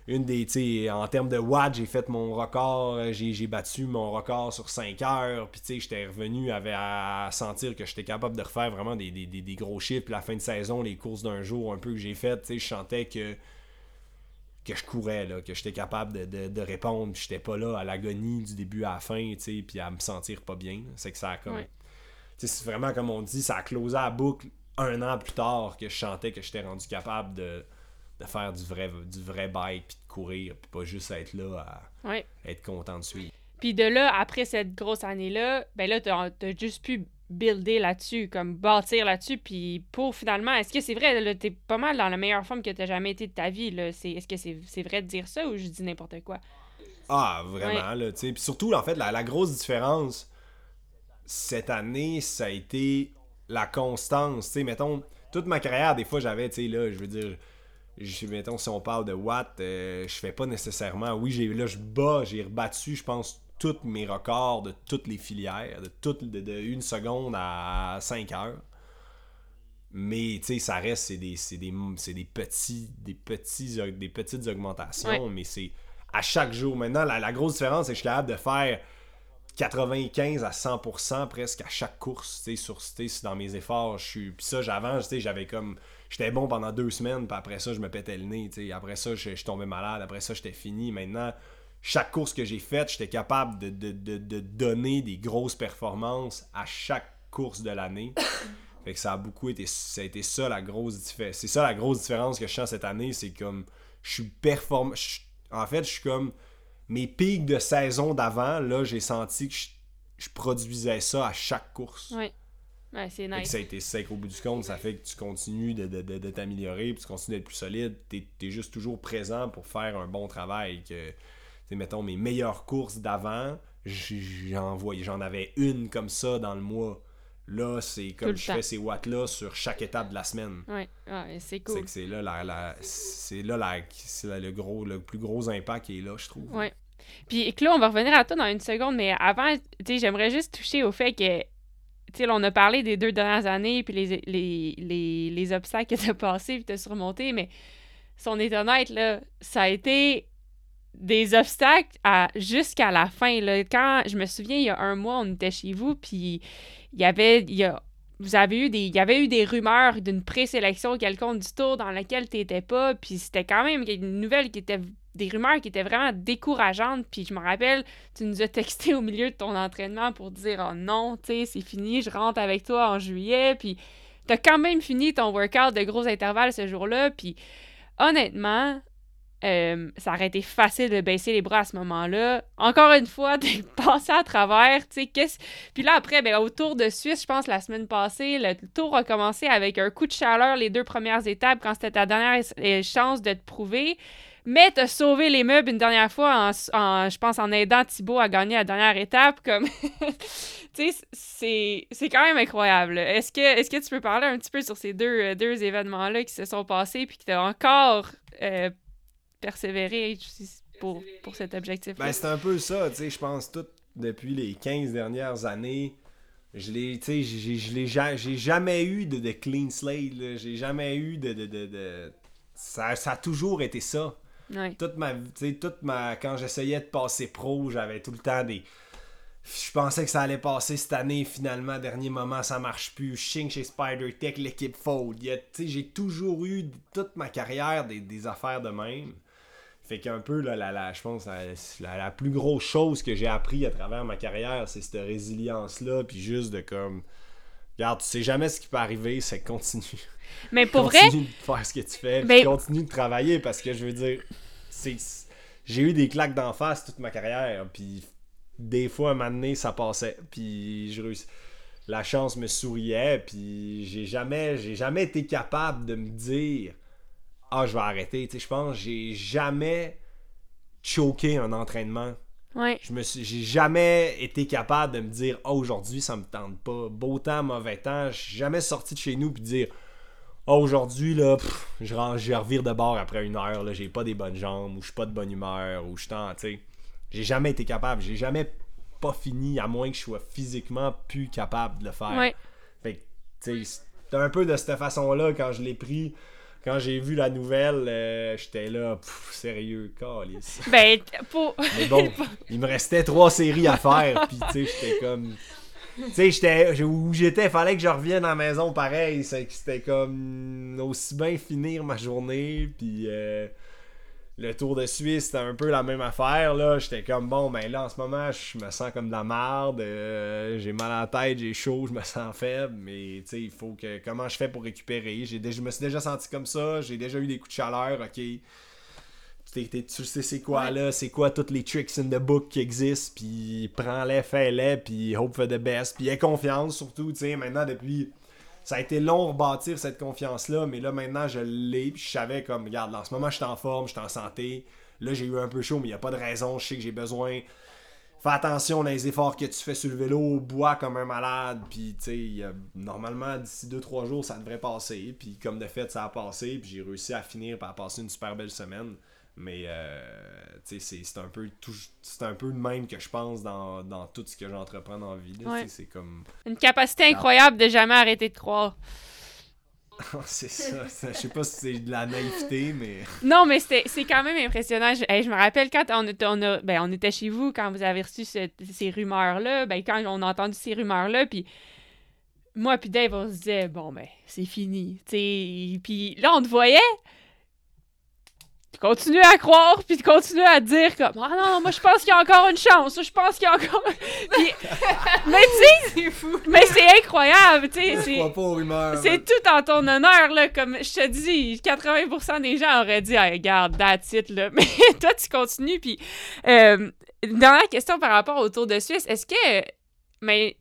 une des, tu sais, en termes de watts, j'ai fait mon record, euh, j'ai battu mon record sur 5 heures, puis tu sais, j'étais revenu avec, à sentir que j'étais capable de refaire vraiment des, des, des, gros chiffres, puis la fin de saison, les courses d'un jour un peu que j'ai faites, tu sais, je sentais que que je courais, là, que j'étais capable de, de, répondre, puis j'étais pas là à l'agonie du début à la fin, puis à me sentir pas bien. C'est que ça a comme. C'est vraiment comme on dit, ça a closé la boucle un an plus tard que je chantais que j'étais rendu capable de, faire du vrai, du vrai bike, puis de courir, puis pas juste être là à être content de suivre. Puis de là, après cette grosse année-là, ben là, t'as as juste pu builder là-dessus, comme bâtir là-dessus, puis pour finalement, est-ce que c'est vrai, t'es pas mal dans la meilleure forme que t'as jamais été de ta vie, là, est-ce que c'est vrai de dire ça ou je dis n'importe quoi? Ah, vraiment, là, tu sais, puis surtout, en fait, la, grosse différence cette année, ça a été la constance, tu sais, mettons, toute ma carrière, des fois, j'avais, tu sais, là, je veux dire, je, mettons, si on parle de watts, euh, je fais pas nécessairement, oui, j'ai là, je bats, j'ai rebattu, je pense, tous mes records de toutes les filières, de, toutes de, de une seconde à 5 heures. Mais tu sais, ça reste, c'est des, des, des, petits, des, petits, des petites augmentations, mais c'est à chaque jour. Maintenant, la, grosse différence, c'est que je suis capable de faire 95 à 100% presque à chaque course, tu sais, sur, dans mes efforts. Je suis, puis ça, j'avance, tu sais, j'avais comme, j'étais bon pendant deux semaines, puis après ça, je me pétais le nez, tu sais. Après ça, je, je tombais malade, après ça, j'étais fini. Maintenant, chaque course que j'ai faite, j'étais capable de, de, de, de donner des grosses performances à chaque course de l'année. Fait que ça a beaucoup été ça a été ça la grosse différence. C'est ça la grosse différence que je sens cette année, c'est comme je suis performant en fait, je suis comme mes pics de saison d'avant, là, j'ai senti que je, je produisais ça à chaque course. Ouais. Ouais, c'est nice. ça a été sec au bout du compte, ça fait que tu continues de, de, de, de t'améliorer, puis tu continues d'être plus solide. T'es es juste toujours présent pour faire un bon travail. Que, mettons, mes meilleures courses d'avant, j'en avais une comme ça dans le mois. Là, c'est comme je temps. fais ces watts-là sur chaque étape de la semaine. Ouais, ouais, c'est cool. que c'est là, la, la- c'est là la- là le, gros, le plus gros impact qui est là, je trouve. Ouais. Puis Claude, on va revenir à toi dans une seconde, mais avant, tu sais, j'aimerais juste toucher au fait que, tu sais, là, on a parlé des deux dernières années, puis les, les, les, les obstacles que tu as passés, puis tu as surmonté, mais si on est honnête, là, ça a été des obstacles jusqu'à la fin. Là. Quand, je me souviens, il y a un mois, on était chez vous, puis il y avait... Il y eu des, avait eu des rumeurs d'une présélection quelconque du tour dans laquelle tu n'étais pas, puis c'était quand même une nouvelle qui était des rumeurs qui étaient vraiment décourageantes. Puis je me rappelle, tu nous as texté au milieu de ton entraînement pour dire Oh non, tu sais, c'est fini, je rentre avec toi en juillet. Puis t'as quand même fini ton workout de gros intervalles ce jour-là. Puis honnêtement, euh, ça aurait été facile de baisser les bras à ce moment-là. Encore une fois, t'es passé à travers, tu sais, qu'est-ce... Puis là, après, ben, au Tour de Suisse, je pense, la semaine passée, le tour a commencé avec un coup de chaleur les deux premières étapes quand c'était ta dernière euh, chance de te prouver. Mais t'as sauvé les meubles une dernière fois, en, je pense, en aidant Thibaut à gagner la dernière étape. Comme, tu sais, c'est, quand même incroyable. Est-ce que, est-ce que tu peux parler un petit peu sur ces deux, euh, deux événements-là qui se sont passés puis qui t'ont encore persévéré pour, pour cet objectif-là? Ben, c'est un peu ça, tu sais, je pense tout depuis les 15 dernières années. Je l'ai, tu sais, j'ai, jamais eu de, de clean slate, j'ai jamais eu de, de, de, de- Ça, ça a toujours été ça. Ouais. Toute ma, toute ma, quand j'essayais de passer pro, j'avais tout le temps des, je pensais que ça allait passer cette année, finalement, dernier moment, ça marche plus. Signe chez Spider Tech, l'équipe fold. J'ai toujours eu, toute ma carrière, des, des affaires de même. Fait qu'un peu, là, la, la- je pense, la, la- la plus grosse chose que j'ai appris à travers ma carrière, c'est cette résilience-là, puis juste de comme... Regarde, tu sais jamais ce qui peut arriver, c'est continue. Mais pour vrai, continue de faire ce que tu fais, Ben- continue de travailler, parce que je veux dire, c'est... J'ai eu des claques d'en face toute ma carrière, puis des fois, à un moment donné, ça passait, puis je réussis. La chance me souriait, puis j'ai jamais, j'ai jamais été capable de me dire ah, je vais arrêter. Tu sais, je pense que j'ai jamais choqué un entraînement. ouais, Je me suis, j'ai jamais été capable de me dire ah, aujourd'hui, ça me tente pas. Beau temps, mauvais temps. Je suis jamais sorti de chez nous puis dire ah, aujourd'hui, là, pff, je, je revire de bord après une heure, là, j'ai pas des bonnes jambes, ou je suis pas de bonne humeur, ou je suis en- tu sais. J'ai jamais été capable. J'ai jamais pas fini, à moins que je sois physiquement plus capable de le faire. ouais. Fait que, tu sais, c'était un peu de cette façon-là quand je l'ai pris. Quand j'ai vu la nouvelle, euh, j'étais là, pff, sérieux, calice. Ben, pour... Mais bon, il me restait trois séries à faire, puis tu sais, j'étais comme. Tu sais, j'étais. Où j'étais, fallait que je revienne à la maison pareil. C'était comme. Aussi bien finir ma journée, puis. euh, le Tour de Suisse, c'était un peu la même affaire, là. J'étais comme, bon, ben là, en ce moment, je me sens comme de la merde. euh, j'ai mal à la tête, j'ai chaud, je me sens faible. Mais, tu sais, il faut que... Comment je fais pour récupérer? J'ai déjà, je me suis déjà senti comme ça. J'ai déjà eu des coups de chaleur, OK. T'es- t'es- tu sais c'est quoi, Ouais. là? C'est quoi toutes les tricks in the book qui existent? Puis prends-les, fais-les, puis hope for the best. Puis aie confiance, surtout, tu sais. Maintenant, depuis... Ça a été long de rebâtir cette confiance-là, mais là maintenant je l'ai, puis je savais comme, regarde, là, en ce moment je suis en forme, je suis en santé. Là j'ai eu un peu chaud, mais il n'y a pas de raison, je sais que j'ai besoin. Fais attention dans les efforts que tu fais sur le vélo, bois comme un malade, puis tu sais, normalement d'ici 2-3 jours ça devrait passer, puis comme de fait ça a passé, puis j'ai réussi à finir par passer une super belle semaine. Mais euh, c'est- c'est un peu tout, c'est un peu le même que je pense dans, dans tout ce que j'entreprends dans la vie. là, Ouais. C'est comme Une capacité incroyable de jamais arrêter de croire. c'est ça. ça- Je sais pas si c'est de la naïveté, mais. Non, mais c'était- c'est quand même impressionnant. Je, hey, je me rappelle quand on était, on, a- ben, on était chez vous, quand vous avez reçu ce- ces rumeurs-là, ben, quand on a entendu ces rumeurs-là, puis moi puis Dave, on se disait, bon, ben, c'est fini. Puis là, on te voyait. Continuer à croire, puis de continuer à dire comme Ah non, moi je pense qu'il y a encore une chance, je pense qu'il y a encore. Puis- mais tu sais, C'est fou. mais c'est incroyable, tu sais. C'est- crois pas aux rumeurs. C'est tout en ton honneur, là. Comme je te dis, 80% des gens auraient dit, ah, regarde, that's it, là. Mais toi, tu continues. Puis, euh, une dernière question par rapport au Tour de Suisse. Est-ce que. Mais.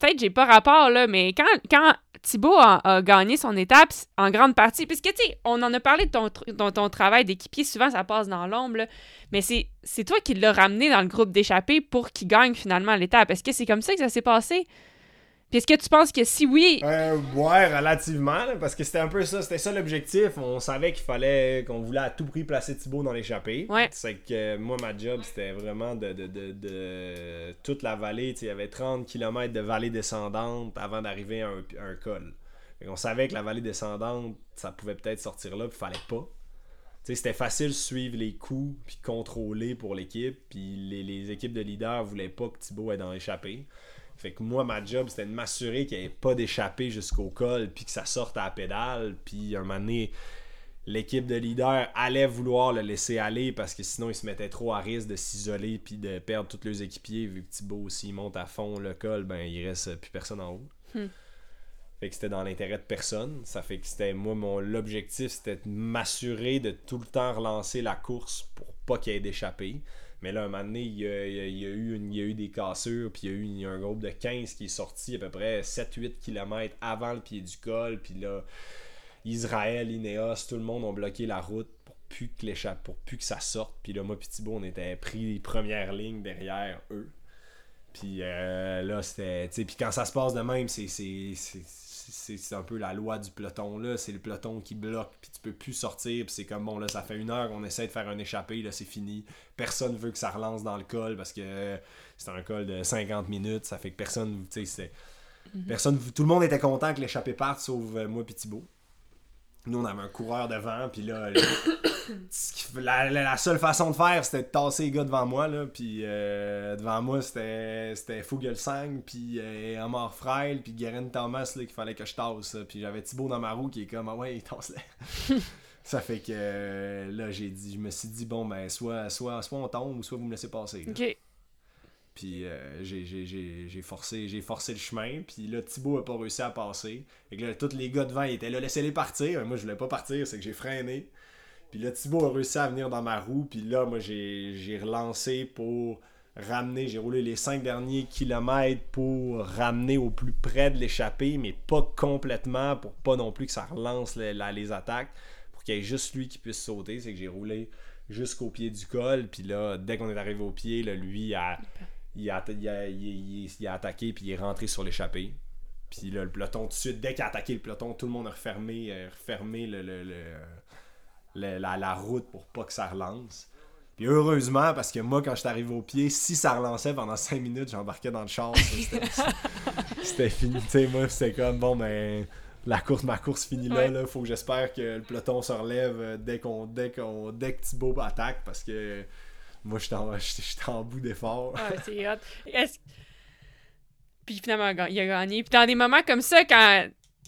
Peut-être j'ai pas rapport, là, mais quand, quand Thibaut a, gagné son étape, en grande partie, puisque, tu sais, on en a parlé de ton, tr- ton, ton travail d'équipier, souvent ça passe dans l'ombre, mais c'est toi qui l'as ramené dans le groupe d'échappés pour qu'il gagne finalement l'étape. Est-ce que c'est comme ça que ça s'est passé? Puis est-ce que tu penses que si oui, Euh, ouais, relativement, là, parce que c'était un peu ça, c'était ça l'objectif. On savait qu'il fallait, qu'on voulait à tout prix placer Thibaut dans l'échappée. Ouais. C'est que moi, ma job, c'était vraiment de, de, de, de toute la vallée. Il y avait 30 km de vallée descendante avant d'arriver à un, à un col. On savait que la vallée descendante, ça pouvait peut-être sortir là, puis fallait pas. C'était facile de suivre les coups puis contrôler pour l'équipe. Puis les, les équipes de leaders voulaient pas que Thibaut ait dans l'échappée. Fait que moi, ma job, c'était de m'assurer qu'il n'y ait pas d'échappée jusqu'au col, puis que ça sorte à la pédale. Puis un moment donné, l'équipe de leader allait vouloir le laisser aller parce que sinon, ils se mettaient trop à risque de s'isoler puis de perdre tous leurs équipiers. Vu que Thibaut, s'il monte à fond le col, ben il reste plus personne en haut. Hmm. Fait que c'était dans l'intérêt de personne. Ça fait que c'était moi, mon l'objectif, c'était de m'assurer de tout le temps relancer la course pour pas qu'il y ait d'échappée. Mais là, un moment donné, il y a, eu, il y a eu des cassures, puis il y a eu un groupe de 15 qui est sorti à peu près 7-8 km avant le pied du col. Puis là, Israël, Ineos, tout le monde ont bloqué la route pour plus que l'échappe, pour plus que ça sorte. Puis là, moi, puis Thibaut, on était pris les premières lignes derrière eux. Puis euh, là, c'était. Puis quand ça se passe de même, c'est. C'est- un peu la loi du peloton là, c'est le peloton qui bloque, puis tu peux plus sortir, puis c'est comme bon là, ça fait une heure qu'on essaie de faire un échappé, là c'est fini. Personne veut que ça relance dans le col parce que euh, c'est un col de 50 minutes, ça fait que personne, tu sais, c'est personne, tout le monde était content que l'échappée parte, sauf euh, moi puis Thibaut. Nous on avait un coureur devant, puis là, la, la- la seule façon de faire c'était de tasser les gars devant moi là, puis euh, devant moi c'était c'était Fugelsang, puis euh, Amar Freil, puis Guerin Thomas là qu'il fallait que je tasse, là. puis j'avais Thibaut dans ma roue qui est comme ah ouais tasse les Ça fait que euh, là j'ai dit, je me suis dit bon ben soit soit soit on tombe ou soit vous me laissez passer. là. OK. Puis euh, j'ai- forcé, j'ai forcé le chemin. Puis là, Thibaut a pas réussi à passer. Fait que là, tous les gars devant, étaient là, laissez-les partir. Moi, je voulais pas partir, c'est que j'ai freiné. Puis là, Thibaut a réussi à venir dans ma roue. Puis là, moi, j'ai relancé pour ramener. J'ai roulé les 5 derniers kilomètres pour ramener au plus près de l'échappée, mais pas complètement pour pas non plus que ça relance le- la- les attaques. Pour qu'il y ait juste lui qui puisse sauter. C'est que j'ai roulé jusqu'au pied du col. Puis là, dès qu'on est arrivé au pied, là, lui a il a, il a- il- a attaqué puis il est rentré sur l'échappée. Puis là, le peloton, tout de suite, dès qu'il a attaqué le peloton, tout le monde a refermé, euh, refermé le, le- le- le- la, la route pour pas que ça relance. Puis heureusement, parce que moi, quand je suis arrivé au pied, si ça relançait pendant 5 minutes, j'embarquais dans le char. C'était fini. Tu sais, moi, c'était comme, bon, ben, la course, ma course finit là. Ouais. là. Faut que j'espère que le peloton se relève euh, dès, qu'on, dès, qu'on, dès que Thibaut attaque, parce que moi, j'étais en, en bout d'effort. Ah, c'est hot. Est-ce- Puis finalement, il a gagné. Puis dans des moments comme ça, quand.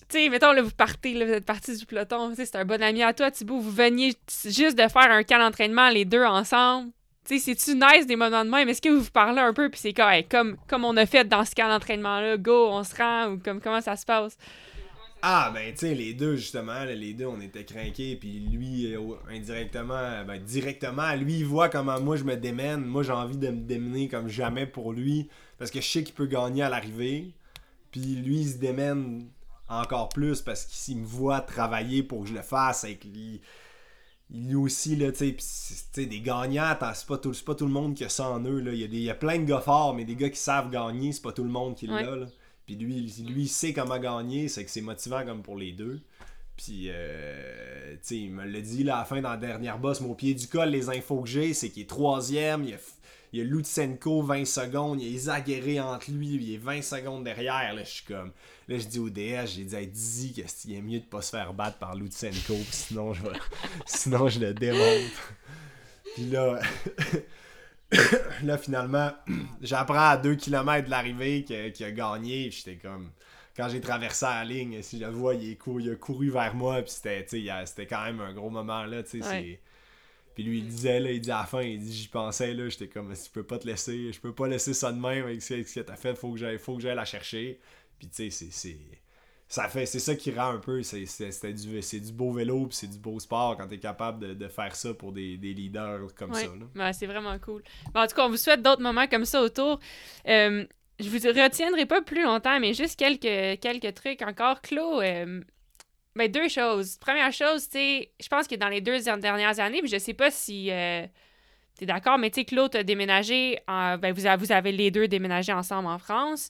Tu sais, mettons, là, vous partez, là, vous êtes parti du peloton, tu sais, c'est un bon ami à toi, Thibaut, vous veniez juste de faire un camp d'entraînement, les deux ensemble. Tu sais, c'est-tu nice des moments de même? Est-ce que vous vous parlez un peu, puis c'est comme, comme on a fait dans ce camp d'entraînement-là, go, on se rend, ou comme, comment ça se passe? Ah, ben, tu sais, les deux, justement, les deux, on était craqués, puis lui, euh, indirectement, ben, directement, lui, il voit comment moi je me démène. Moi, j'ai envie de me démener comme jamais pour lui, parce que je sais qu'il peut gagner à l'arrivée, puis lui, il se démène encore plus parce qu'il me voit travailler pour que je le fasse, avec lui. Lui aussi, là, tu sais, des gagnants, c'est pas, tout, pas tout le monde qui a ça en eux, là. Il y, a des, il y a plein de gars forts, mais des gars qui savent gagner, c'est pas tout le monde qui Ouais. l'a, là. Puis lui, lui, il sait comment gagner, c'est que c'est motivant comme pour les deux. Puis, euh, tu sais, il me l'a dit là, à la fin, dans la dernière bosse, au pied du col, les infos que j'ai, c'est qu'il est troisième, il y a, il a Lutsenko 20 secondes, il y a Isaguerre entre lui, il est 20 secondes derrière, là, je suis comme... Là, je dis au DS, j'ai dit, hey, dis qu'il est mieux de pas se faire battre par Lutsenko, sinon, je vais... sinon, je le démonte. Puis là... là, finalement, j'apprends à 2 km de l'arrivée que- qu'il a gagné. J'étais comme. Quand j'ai traversé la ligne, si je le vois, il, est il a couru vers moi. Puis c'était, quand même un gros moment là. Ouais. Puis lui, il disait, là, il dit à la fin, il dit, j'y pensais, là, j'étais comme, je peux pas te laisser, je peux pas laisser ça de même avec ce que t'as fait, faut que j'aille, faut que j'aille la chercher. Puis tu sais, c'est, ça fait, c'est ça qui rend un peu, c'est, c'est, du, c'est du beau vélo, puis c'est du beau sport quand t'es capable de, de, faire ça pour des, des leaders comme ça. Ouais, c'est vraiment cool. en tout cas, on vous souhaite d'autres moments comme ça autour. Euh, je vous retiendrai pas plus longtemps, mais juste quelques, quelques trucs encore. Claude, euh, ben, deux choses. Première chose, tu je pense que dans les deux dernières années, puis je sais pas si euh, tu es d'accord, mais tu sais, Claude a déménagé, ben, vous, avez, vous avez les deux déménagé ensemble en France.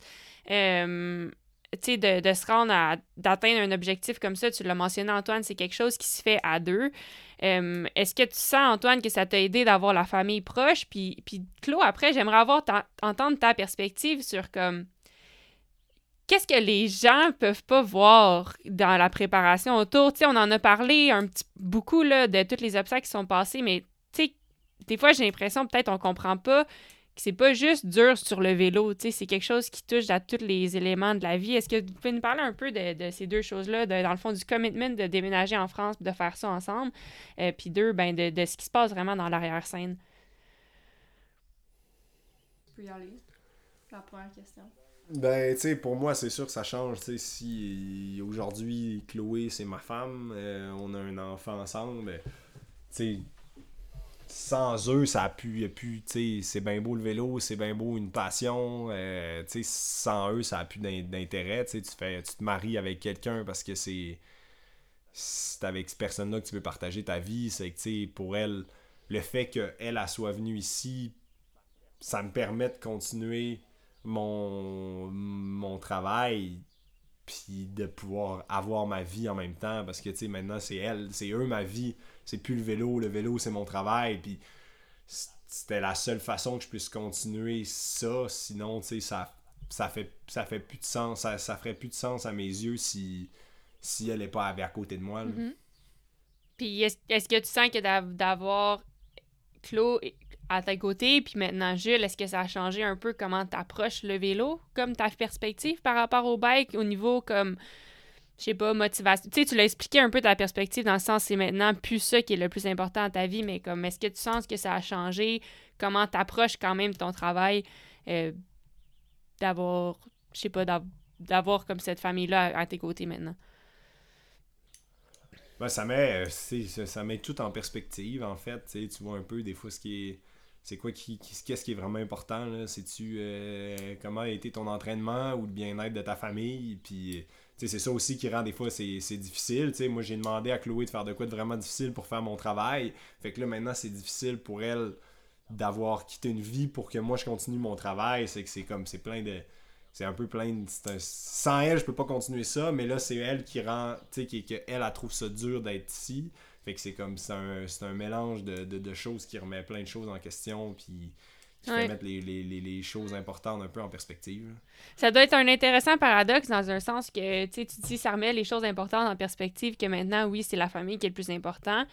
Euh, tu de, de, se rendre à, d'atteindre un objectif comme ça, tu l'as mentionné, Antoine, c'est quelque chose qui se fait à deux. Euh, est-ce que tu sens, Antoine, que ça t'a aidé d'avoir la famille proche? Puis, puis Claude, après, j'aimerais avoir entendre ta perspective sur comme qu'est-ce que les gens peuvent pas voir dans la préparation autour? Tu on en a parlé un petit beaucoup de tous les obstacles qui sont passés, mais tu sais, des fois, j'ai l'impression, peut-être, on comprend pas c'est pas juste dur sur le vélo, tu sais, c'est quelque chose qui touche à tous les éléments de la vie. Est-ce que vous pouvez nous parler un peu de, ces deux choses-là, dans le fond, du commitment de déménager en France, de faire ça ensemble, euh, puis deux, ben, de, de, ce qui se passe vraiment dans l'arrière-scène? Tu peux y aller. La première question. Ben, tu sais, pour moi, c'est sûr que ça change. Tu sais, si aujourd'hui, Chloé, c'est ma femme, euh, on a un enfant ensemble, ben, tu sais, sans eux, ça a pu, sais, c'est bien beau le vélo, c'est bien beau une passion, euh, sans eux, ça a plus d'intérêt, tu fais, tu te maries avec quelqu'un parce que c'est, c'est avec cette personne-là que tu veux partager ta vie, c'est que, pour elle, le fait qu'elle, elle soit venue ici, ça me permet de continuer mon travail puis de pouvoir avoir ma vie en même temps parce que tu sais maintenant c'est elle c'est eux ma vie. C'est plus le vélo le vélo c'est mon travail puis c'était la seule façon que je puisse continuer ça. Sinon tu sais ça ça fait ça fait plus de sens ça, ça ferait plus de sens à mes yeux si si elle est pas à côté de moi mm-hmm. puis est-ce, que tu sens que d'avoir Claude à ta côté, puis maintenant, Jules, est-ce que ça a changé un peu comment tu le vélo, comme ta perspective par rapport au bike, au niveau comme, je sais pas, motivation? Tu sais, tu l'as expliqué un peu ta perspective dans le sens, c'est maintenant plus ça qui est le plus important dans ta vie, mais comme, est-ce que tu sens que ça a changé? Comment tu quand même ton travail euh, d'avoir, je sais pas, d'avoir comme cette famille-là à tes côtés maintenant? Ben, ça met ça met tout en perspective en fait tu vois un peu des fois ce qui est c'est quoi qui, qu'est-ce qui est vraiment important là? C'est-tu euh, comment a été ton entraînement ou le bien-être de ta famille? Puis c'est ça aussi qui rend des fois c'est, difficile. Tu moi j'ai demandé à Chloé de faire de quoi de vraiment difficile pour faire mon travail. Fait que là maintenant c'est difficile pour elle d'avoir quitté une vie pour que moi je continue mon travail. C'est que c'est comme c'est plein de c'est un peu plein de, sans elle je peux pas continuer ça. Mais là c'est elle qui rend tu sais que elle, elle trouve ça dur d'être ici fait que c'est comme, c'est un, un, mélange de, de, de, choses qui remet plein de choses en question, puis qui fait mettre les, les, les, choses importantes un peu en perspective. Ça doit être un intéressant paradoxe dans un sens que, tu sais, tu dis, ça remet les choses importantes en perspective, que maintenant, oui, c'est la famille qui est le plus important,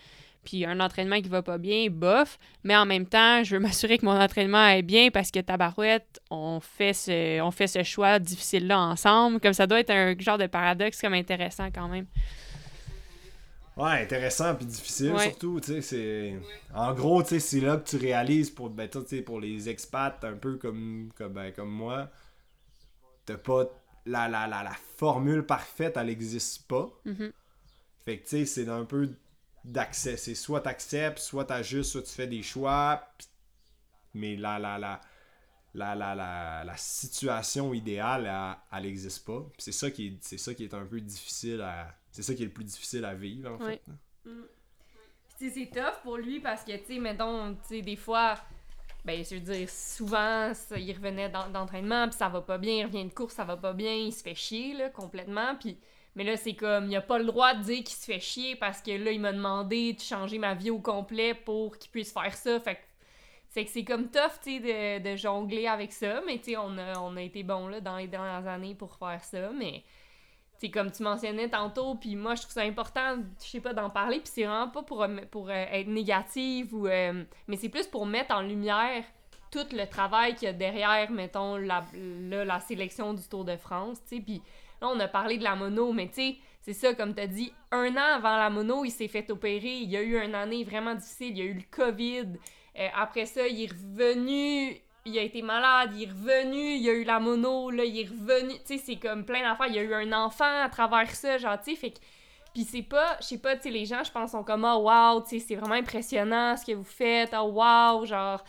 puis un entraînement qui va pas bien, bof, mais en même temps, je veux m'assurer que mon entraînement est bien parce que tabarouette, on fait ce, on fait ce choix difficile-là ensemble, comme ça doit être un genre de paradoxe comme intéressant quand même. Ouais, intéressant puis difficile surtout, tu sais, c'est en gros, tu sais, c'est là que tu réalises pour ben, pour les expats un peu comme comme, ben, comme moi, t'as pas la, la, la, la, formule parfaite, elle existe pas. Mm-hmm. Fait que tu sais, c'est un peu d'accès, c'est soit t'acceptes, soit t'ajustes, soit tu fais des choix, mais la la la la, la, la, la situation idéale, elle n'existe pas. C'est ça, qui est, c'est ça qui est un peu difficile à, c'est ça qui est le plus difficile à vivre, en fait. Mm. c'est tough pour lui parce que, tu sais, mettons, tu sais, des fois, ben, je veux dire, souvent, il revenait d'entraînement, puis ça va pas bien, il revient de course, ça va pas bien, il se fait chier, là, complètement, puis... Mais là, c'est comme, il a pas le droit de dire qu'il se fait chier parce que là, il m'a demandé de changer ma vie au complet pour qu'il puisse faire ça. Fait que c'est que c'est comme tough, tu sais, de, de, jongler avec ça. Mais tu sais, on a, on a été bon là, dans les dernières années pour faire ça. Mais c'est comme tu mentionnais tantôt, puis moi, je trouve ça important, je sais pas, d'en parler, puis c'est vraiment pas pour, pour euh, être négative, ou, euh, mais c'est plus pour mettre en lumière tout le travail qu'il y a derrière, mettons, la, la sélection du Tour de France, tu sais, puis là, on a parlé de la mono, mais tu sais, c'est ça, comme t'as dit, un an avant la mono, il s'est fait opérer. Il y a eu une année vraiment difficile. Il y a eu le COVID. Euh, après ça, il est revenu. Il a été malade, il est revenu, il a eu la mono, là, il est revenu. Tu sais, c'est comme plein d'affaires. Il a eu un enfant à travers ça, genre, tu sais, fait que. Puis c'est pas, je sais pas, tu sais, les gens, je pense, sont comme, oh, wow, tu sais, c'est vraiment impressionnant ce que vous faites, oh, wow, genre,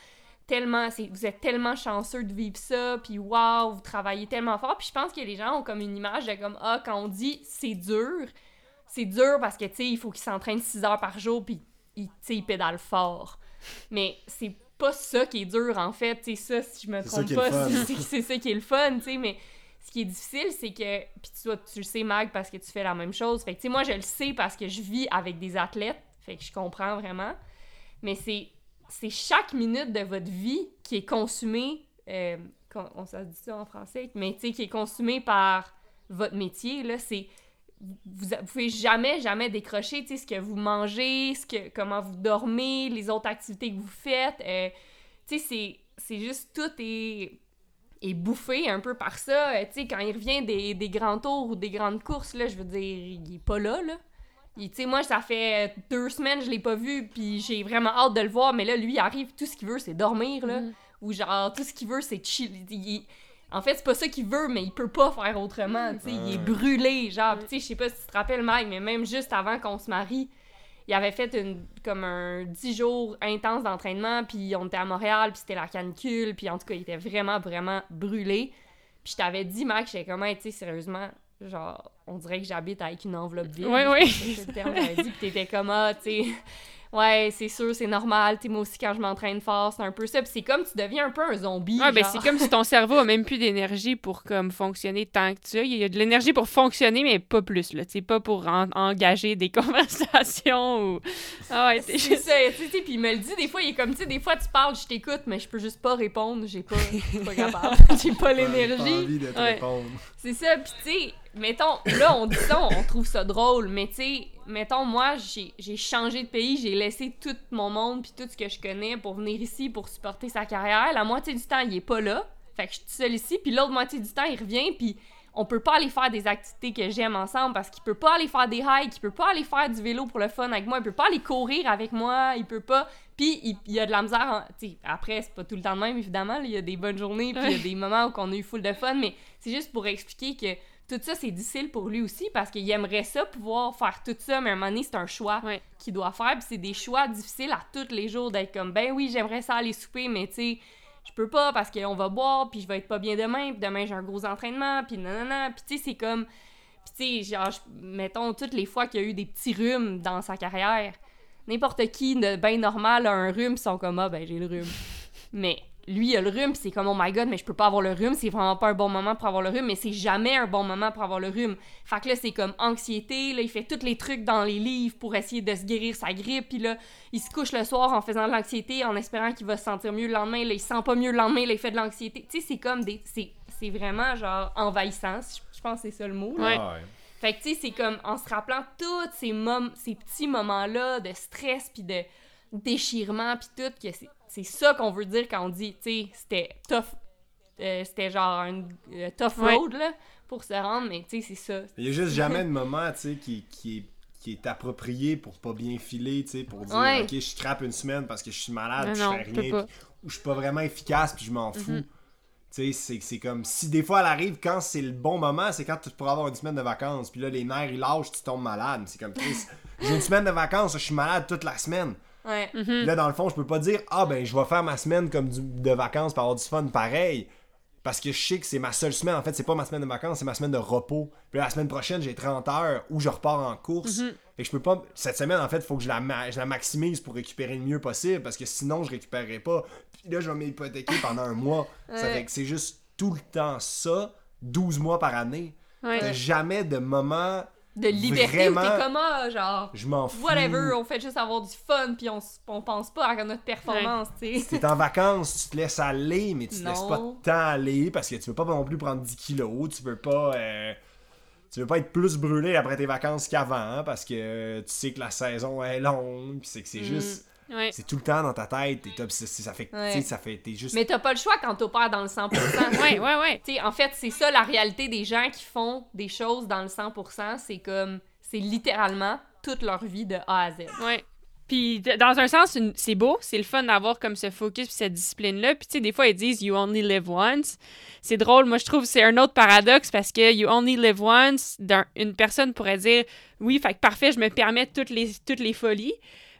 tellement, vous êtes tellement chanceux de vivre ça, puis wow, vous travaillez tellement fort. Puis je pense que les gens ont comme une image de comme, ah, quand on dit c'est dur, c'est dur parce que, tu sais, il faut qu'ils s'entraînent 6 heures par jour, puis ils, ils pédalent fort. Mais c'est pas ça qui est dur, en fait, sais, ça, si je me trompe pas, c'est ça qui est le fun, tu sais, mais ce qui est difficile, c'est que, puis tu, tu le sais, Mag, parce que tu fais la même chose. Fait que, tu sais, moi, je le sais parce que je vis avec des athlètes, fait que je comprends vraiment. Mais c'est c'est chaque minute de votre vie qui est consumée, euh, on s'est dit ça en français, mais tu sais, qui est consumée par votre métier, là, c'est vous, vous pouvez jamais, jamais décrocher, tu sais, ce que vous mangez, ce que, comment vous dormez, les autres activités que vous faites, euh, tu sais, c'est juste tout est, est bouffé un peu par ça, euh, tu sais, quand il revient des, des grands tours ou des grandes courses, là, je veux dire, il est pas là, là, tu sais, moi, ça fait deux semaines je l'ai pas vu, puis j'ai vraiment hâte de le voir, mais là, lui, il arrive, tout ce qu'il veut, c'est dormir, là. Mm. Ou genre, tout ce qu'il veut, c'est chill. En fait, c'est pas ça qu'il veut, mais il peut pas faire autrement, tu sais. Il est brûlé, genre. tu sais, je sais pas si tu te rappelles, Mike, mais même juste avant qu'on se marie, il avait fait une, comme un 10 jours intense d'entraînement, puis on était à Montréal, puis c'était la canicule, puis en tout cas, il était vraiment, vraiment brûlé. Puis je t'avais dit, Mike, j'étais comment, tu sais, sérieusement, genre, on dirait que j'habite avec une enveloppe vide. Oui, oui. C'est le terme dit, puis t'étais comme, ah, tu sais, ouais, c'est sûr, c'est normal. Tu moi aussi, quand je m'entraîne fort, c'est un peu ça. Puis c'est comme tu deviens un peu un zombie. Ouais, ben c'est comme si ton cerveau a même plus d'énergie pour comme fonctionner tant que tu as. Il y a de l'énergie pour fonctionner, mais pas plus, là. Tu pas pour engager des conversations ou. Ah ouais, c'est ça. Tu sais, puis il me le dit, des fois, il est comme, tu sais, des fois, tu parles, je t'écoute, mais je peux juste pas répondre. J'ai pas. pas capable. J'ai pas l'énergie. Ouais, c'est ça. Puis tu sais, mettons, là, on dit ça, on trouve ça drôle, mais tu sais, mettons, moi, j'ai changé de pays, j'ai laissé tout mon monde puis tout ce que je connais pour venir ici pour supporter sa carrière. La moitié du temps, il est pas là. Fait que je suis seule ici, puis l'autre moitié du temps, il revient, puis on peut pas aller faire des activités que j'aime ensemble parce qu'il peut pas aller faire des hikes, il peut pas aller faire du vélo pour le fun avec moi, il peut pas aller courir avec moi, il peut pas. Puis il, y a de la misère. sais, après, c'est pas tout le temps de même, évidemment. Il y a des bonnes journées, puis il y a des moments où on a eu full de fun, mais c'est juste pour expliquer que tout ça, c'est difficile pour lui aussi parce qu'il aimerait ça, pouvoir faire tout ça, mais à un moment donné, c'est un choix qu'il doit faire. Puis c'est des choix difficiles à tous les jours d'être comme, ben oui, j'aimerais ça aller souper, mais tu sais, je peux pas parce qu'on va boire, puis je vais être pas bien demain, puis demain j'ai un gros entraînement, puis nanana. Puis tu sais, c'est comme. Puis tu sais, genre, mettons, toutes les fois qu'il y a eu des petits rhumes dans sa carrière, n'importe qui de bien normal a un rhume, ils sont comme, ah ben j'ai le rhume. mais lui, il a le rhume, c'est comme, oh my god, mais je peux pas avoir le rhume, c'est vraiment pas un bon moment pour avoir le rhume, mais c'est jamais un bon moment pour avoir le rhume. Fait que là, c'est comme anxiété, là, il fait tous les trucs dans les livres pour essayer de se guérir sa grippe, puis là, il se couche le soir en faisant de l'anxiété, en espérant qu'il va se sentir mieux le lendemain, là, il sent pas mieux le lendemain, là, il fait de l'anxiété. Tu sais, c'est comme des. C'est vraiment, genre, envahissant, je pense que c'est ça le mot. Ouais. Fait que, tu sais, c'est comme en se rappelant tous ces, ces petits moments-là de stress, puis de déchirement, puis tout, que c'est c'est ça qu'on veut dire quand on dit, tu sais, c'était tough. Euh, c'était genre un euh, tough road, là, pour se rendre, mais tu sais, c'est ça. Il y a juste jamais de moment, tu sais, qui, qui, est, qui est approprié pour pas bien filer, tu sais, pour dire, ok, je trappe une semaine parce que je suis malade, je fais rien, ou je suis pas vraiment efficace, puis je m'en fous. Mm-hmm. Tu sais, c'est comme si des fois elle arrive quand c'est le bon moment, c'est quand tu pourras avoir une semaine de vacances. Puis là, les nerfs ils lâchent, tu tombes malade. C'est comme, j'ai une semaine de vacances, je suis malade toute la semaine. Ouais. Mhm. Là, dans le fond, je peux pas dire Ah, ben, je vais faire ma semaine comme de vacances pour avoir du fun pareil. Parce que je sais que c'est ma seule semaine. En fait, c'est pas ma semaine de vacances, c'est ma semaine de repos. Puis la semaine prochaine, j'ai 30 heures où je repars en course. Mhm. Et que je peux pas. Cette semaine, en fait, il faut que je la, je la maximise pour récupérer le mieux possible. Parce que sinon, je récupérerai pas. Puis là, je vais m'hypothéquer pendant un mois. Ça fait que c'est juste tout le temps ça, 12 mois par année. Ouais. jamais de moment de liberté où t'es comme ah, genre je m'en fous. whatever on fait juste avoir du fun puis on, on pense pas à notre performance tu sais. T'es en vacances tu te laisses aller mais tu te laisses pas tant aller parce que tu veux pas non plus prendre 10 kilos tu veux pas euh, tu veux pas être plus brûlé après tes vacances qu'avant parce que tu sais que la saison est longue puis c'est que c'est mm. juste Ouais. C'est tout le temps dans ta tête. t'es ça fait, Ouais. ça fait, t'es juste. Mais t'as pas le choix quand t'opères dans le 100%. Ouais, ouais, ouais. Tu sais, en fait, c'est ça la réalité des gens qui font des choses dans le 100%. C'est comme, c'est littéralement toute leur vie de A à Z. Ouais. Puis dans un sens, c'est beau, c'est le fun d'avoir comme ce focus puis cette discipline-là. Puis tu sais, des fois, ils disent « you only live once ». C'est drôle, moi je trouve que c'est un autre paradoxe parce que « you only live once d'un- », une personne pourrait dire « oui, fait que parfait, je me permets toutes les, toutes les folies ».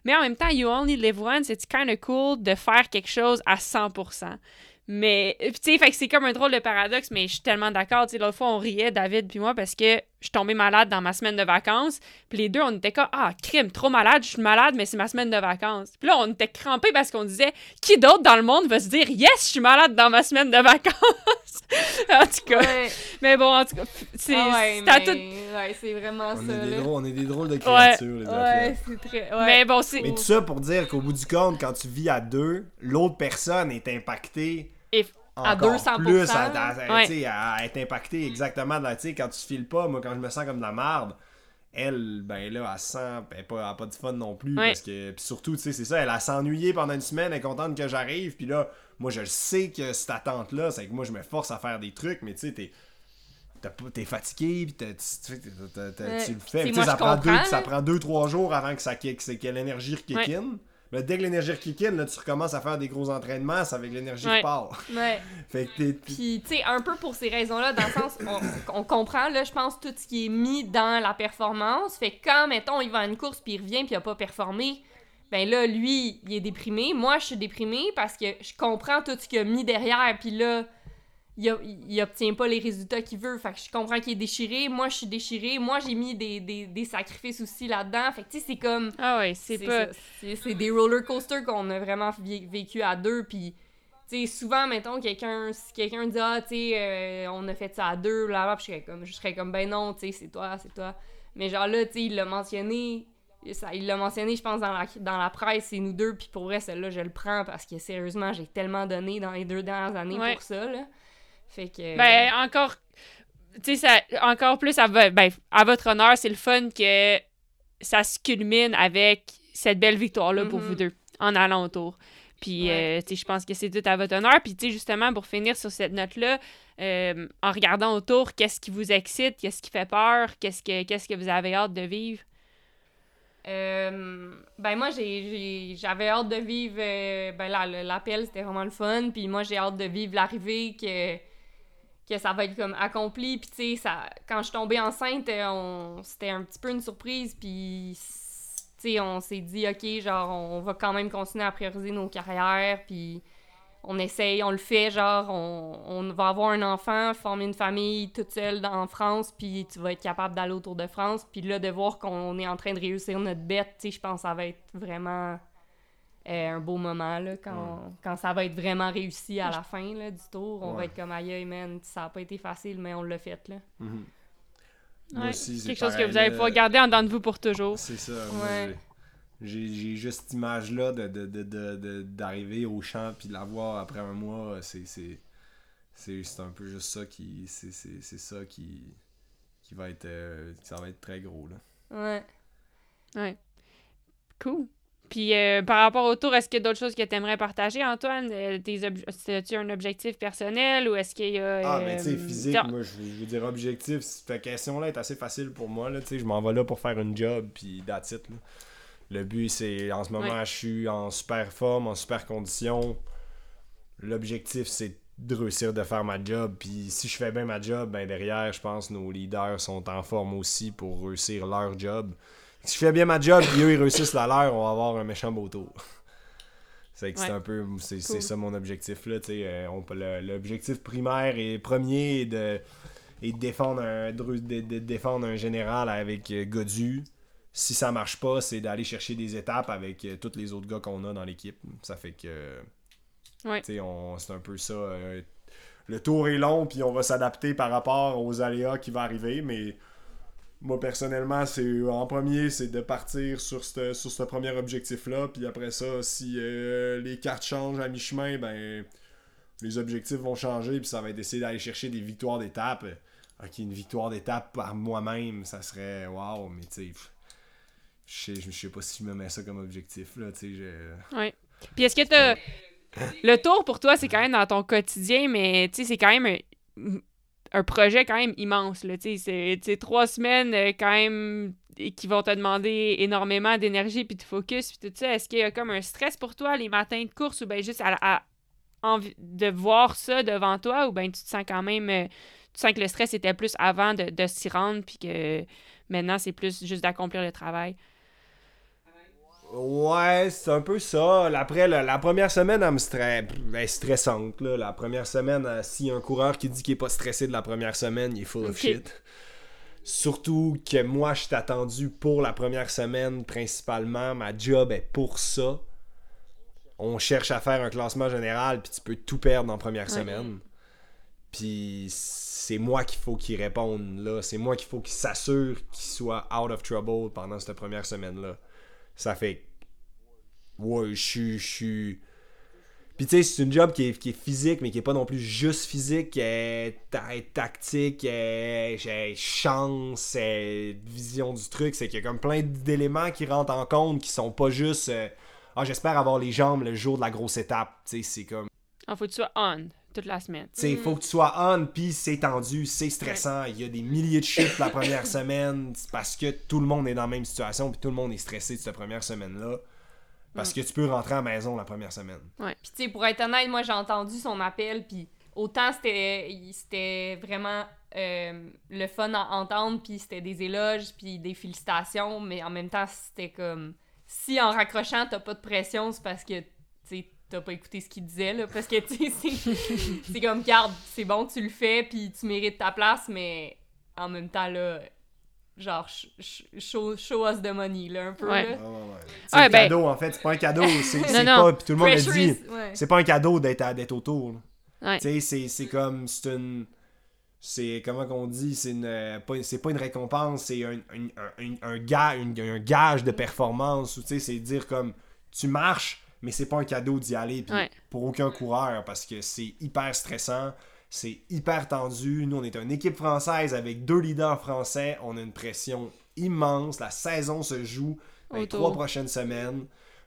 Mais en même temps, « you only live once », c'est kind of cool de faire quelque chose à 100%. Mais, tu sais, c'est comme un drôle de paradoxe, mais je suis tellement d'accord. Tu sais, l'autre fois, on riait, David puis moi, parce que je suis tombée malade dans ma semaine de vacances. Puis les deux, on était comme, ah, crime, trop malade, je suis malade, mais c'est ma semaine de vacances. Puis là, on était crampés parce qu'on disait, qui d'autre dans le monde va se dire, yes, je suis malade dans ma semaine de vacances? en tout cas. Ouais. Mais bon, en tout cas, c'est Ah ouais, tout. ouais, c'est vraiment on, ça. est des là. drôles, on est des drôles de créatures, les Ouais, c'est très. ouais. Mais bon, c'est. Mais tout ça pour dire qu'au bout du compte, quand tu vis à deux, l'autre personne est impactée. Et- À encore 200%, plus à, à- à- Ouais. être impactée exactement de la, tu sais, quand tu files pas, moi quand je me sens comme de la merde, elle, ben là, elle sent, elle a pas, pas de fun non plus, Ouais. parce que, puis surtout, tu sais, c'est ça, elle a s'ennuyé pendant une semaine, elle est contente que j'arrive, puis là, moi je sais que cette attente-là, c'est que moi je me force à faire des trucs, mais tu sais, t'es t'es fatigué puis t'as- tu, le fais moi, ça prend deux ça là. prend deux trois jours avant que ça kick c'est que l'énergie kick Ouais. in mais dès que l'énergie kick in là tu recommences à faire des gros entraînements c'est avec l'énergie Ouais. qui part Ouais. fait que t'es Puis, tu sais, un peu pour ces raisons-là, dans le sens, on, on comprend, là, je pense, tout ce qui est mis dans la performance. Fait que quand, mettons, il va à une course, puis il revient, puis il a pas performé, ben là, lui, il est déprimé. Moi, je suis déprimée parce que je comprends tout ce qu'il a mis derrière, puis là, il, a- il obtient pas les résultats qu'il veut. Fait que je comprends qu'il est déchiré. Moi, je suis déchirée. Moi, j'ai mis des, des, des sacrifices aussi là-dedans. Fait que, tu sais, c'est comme... Ah ouais, c'est pas. C'est des roller coasters qu'on a vraiment vé- vécu à deux. Puis, tu sais, souvent, mettons, quelqu'un, si quelqu'un dit, ah, tu sais, euh, on a fait ça à deux, là, je serais comme, je serais comme, ben non, tu sais, c'est toi, c'est toi. Mais genre là, tu sais, il l'a mentionné. Ça, il l'a mentionné, je pense, dans la, dans la presse, c'est nous deux, puis pour vrai, celle-là, je le prends parce que sérieusement, j'ai tellement donné dans les deux dernières années Ouais. pour ça, là. Fait que. Ben, encore. Tu sais, encore plus à, vo- ben, à votre honneur, c'est le fun que ça se culmine avec cette belle victoire-là pour Mhm. vous deux, en allant autour. Puis, Ouais. euh, tu sais, je pense que c'est tout à votre honneur. Puis, tu sais, justement, pour finir sur cette note-là, euh, en regardant autour, qu'est-ce qui vous excite, qu'est-ce qui fait peur, qu'est-ce que, qu'est-ce que vous avez hâte de vivre? Euh, ben moi j'avais hâte de vivre euh, ben l'appel c'était vraiment le fun puis moi j'ai hâte de vivre l'arrivée que que ça va être comme accompli puis tu sais ça quand je suis tombée enceinte euh, on c'était un petit peu une surprise puis tu sais on s'est dit OK genre on va quand même continuer à prioriser nos carrières puis on essaye, on le fait, genre, on, on va avoir un enfant, former une famille toute seule en France, puis tu vas être capable d'aller autour de France. Puis là, de voir qu'on est en train de réussir notre bête, tu sais, je pense que ça va être vraiment un beau moment, là, quand, quand ça va être vraiment réussi à la fin, là, du tour. On va être comme, aïe, man, ça a pas été facile, mais on l'a fait, là. Mhm. Ouais, aussi, c'est Quelque chose que vous allez pouvoir garder en dedans de vous pour toujours. C'est ça. moi, Ouais. j'ai- juste cette image-là de, de, de, de- de- d'arriver au champ puis de la voir après un mois. C'est, c'est, c'est, c'est un peu juste ça qui. C'est, c'est, c'est ça qui. qui va être. euh, ça va être très gros, là. Ouais. Ouais. Cool. Puis euh, par rapport au tour, est-ce qu'il y a d'autres choses que tu aimerais partager, Antoine? Euh, As-tu un objectif personnel ou est-ce qu'il y a. Ah, mais tu sais, euh, physique, moi, je, je veux dire, objectif, cette question-là est assez facile pour moi, là, tu sais, je m'en vais là pour faire une job, puis that's it, là. Le but, c'est, en ce moment, Ouais. je suis en super forme, en super condition. L'objectif, c'est de réussir de faire ma job, puis si je fais bien ma job, ben derrière, je pense nos leaders sont en forme aussi pour réussir leur job. Si je fais bien ma job, puis eux, ils réussissent la leur, on va avoir un méchant beau tour. C'est que c'est Ouais. un peu c'est Cool. ça mon objectif là, tu sais, euh, l'objectif primaire et premier est de et de défendre un de, défendre un général avec euh, Godu. Si ça marche pas, c'est d'aller chercher des étapes avec euh, tous les autres gars qu'on a dans l'équipe. Ça fait que Ouais. c'est un peu ça le tour est long puis on va s'adapter par rapport aux aléas qui vont arriver mais moi personnellement c'est en premier c'est de partir sur ce sur ce premier objectif là puis après ça si euh, les cartes changent à mi-chemin ben les objectifs vont changer puis ça va être d'essayer d'aller chercher des victoires d'étape ok une victoire d'étape par moi-même ça serait waouh mais tu sais je sais, sais pas si je me mets ça comme objectif, là, tu. Puis est-ce que t'as... Le tour, pour toi, c'est quand même dans ton quotidien, mais tu c'est quand même un, projet quand même immense, là, tu sais, c'est- trois semaines euh, quand même qui vont te demander énormément d'énergie puis de focus puis tout ça. Est-ce qu'il y a comme un stress pour toi les matins de course ou bien juste à, à- envie de voir ça devant toi ou bien tu te sens quand même... euh, tu sens que le stress était plus avant de, de s'y rendre puis que maintenant, c'est plus juste d'accomplir le travail? Ouais, c'est un peu ça. Après, la, la première semaine, elle me stre- elle est stressante. Là. La première semaine, euh, s'il y a un coureur qui dit qu'il est pas stressé de la première semaine, il est full of shit. Surtout que moi, je suis attendu pour la première semaine principalement. Ma job est pour ça. On cherche à faire un classement général, puis tu peux tout perdre en première semaine. Puis c'est moi qu'il faut qu'il réponde là. C'est moi qu'il faut qu'il s'assure qu'il soit out of trouble pendant cette première semaine-là. Ça fait. Ouais, je suis. Puis tu sais, c'est une job qui est, qui est physique, mais qui est pas non plus juste physique. qui est ta- tactique, qui est- chance, est vision du truc. C'est qu'il y a comme plein d'éléments qui rentrent en compte qui sont pas juste. euh, ah, j'espère avoir les jambes le jour de la grosse étape. Tu sais, c'est comme. Il faut que tu on toute la semaine. Il faut que tu sois on, puis c'est tendu, c'est stressant. Il y a des milliers de chutes la première semaine parce que tout le monde est dans la même situation, puis tout le monde est stressé de cette première semaine-là. Parce que tu peux rentrer à la maison la première semaine. Puis, tu sais, pour être honnête, moi, j'ai entendu son appel, puis autant c'était vraiment euh, le fun à entendre, puis c'était des éloges, puis des félicitations, mais en même temps, c'était comme... Si en raccrochant, t'as pas de pression, c'est parce que, t'as pas écouté ce qu'il disait, là, parce que, tu sais, c'est- comme, garde, c'est bon, tu le fais, puis tu mérites ta place, mais en même temps, là, genre, sh- sh- show, show us the money, là, un peu, Ouais. là. C'est Ouais, un ben- cadeau, en fait. C'est pas un cadeau. C'est pas. Puis tout le monde le Pressure dit. is- ouais. C'est pas un cadeau d'être autour. Tu sais, c'est- c'est comme. C'est une. C'est. Comment qu'on dit C'est une. pas- C'est pas une récompense, c'est un, un, un, un, ga- une- un gage de performance. ou Tu sais, c'est dire comme. Tu marches, mais c'est pas un cadeau d'y aller. Ouais. Pour aucun coureur, parce que c'est hyper stressant. C'est hyper tendu. Nous, on est une équipe française avec deux leaders français. On a une pression immense. La saison se joue dans les trois prochaines semaines.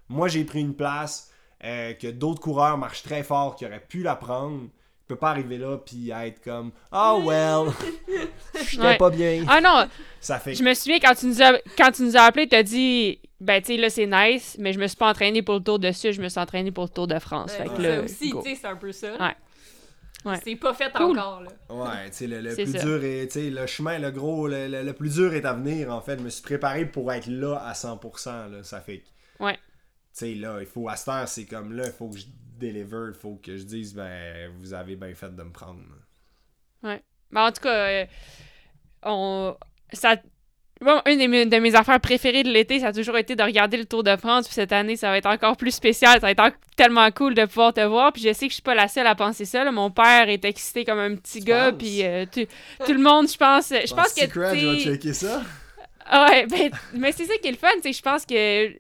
Moi, j'ai pris une place euh, que d'autres coureurs marchent très fort qui auraient pu la prendre. Je peux pas arriver là puis être comme Oh well, j'étais Ouais. pas bien. Ah non, Ça fait je me souviens quand tu nous as, quand tu nous as appelé, t'as dit, ben tu sais, là c'est nice, mais je me suis pas entraîné pour le Tour de Sud, je me suis entraîné pour le Tour de France. Ouais, fait que ça là, aussi, tu sais, c'est un peu ça. Ouais. Ouais. C'est pas fait Cool. encore, là. Ouais, tu sais, le, le plus ça. dur est, tu sais, le chemin, le gros, le, le- le plus dur est à venir, en fait. Je me suis préparé pour être là à 100%, là. Ça fait que, tu Ouais. sais, là, il faut, à cette heure, c'est comme là, il faut que je deliver, il faut que je dise, ben, vous avez bien fait de me prendre. Ben, en tout cas, euh, on, ça, bon, une de mes, de mes affaires préférées de l'été, ça a toujours été de regarder le Tour de France. Puis cette année, ça va être encore plus spécial. Ça va être en- tellement cool de pouvoir te voir. Puis je sais que je suis pas la seule à penser ça. là. Mon père est excité comme un petit Tu gars. penses? Puis euh, tu- tout le monde, je pense, je pense que Secret, je vais checker ça? Ah Ouais, ben, mais c'est ça qui est le fun, c'est que je pense que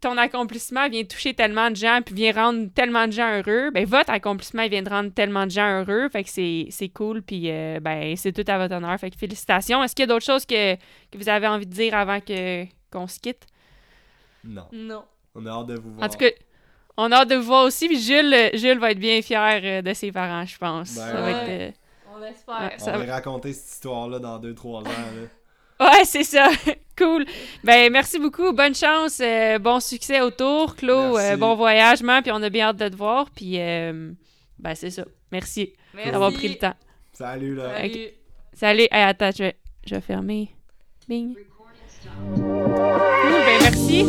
ton accomplissement vient toucher tellement de gens, puis vient rendre tellement de gens heureux. Ben, votre accomplissement, vient de rendre tellement de gens heureux, fait que c'est, c'est cool, puis euh, ben, c'est tout à votre honneur, fait que félicitations. Est-ce qu'il y a d'autres choses que, que vous avez envie de dire avant que, qu'on se quitte? Non, Non. on a hâte de vous voir. En tout cas, on a hâte de vous voir aussi, puis Jules, Jules va être bien fier euh, de ses parents, je pense. Ben ça va ouais. être... euh, On espère. Ouais, on ça va raconter cette histoire-là dans 2-3 ans. Là. Ouais, c'est ça. cool. Ben, merci beaucoup. Bonne chance. euh, bon succès autour. Claude, Merci. euh, bon voyagement. Puis on a bien hâte de te voir. Puis, euh, ben, c'est ça. Merci Merci. d'avoir pris le temps. Salut, là. Salut. Salut. Hey, attends, je vais, je vais fermer. Bing. Cool, ben, merci.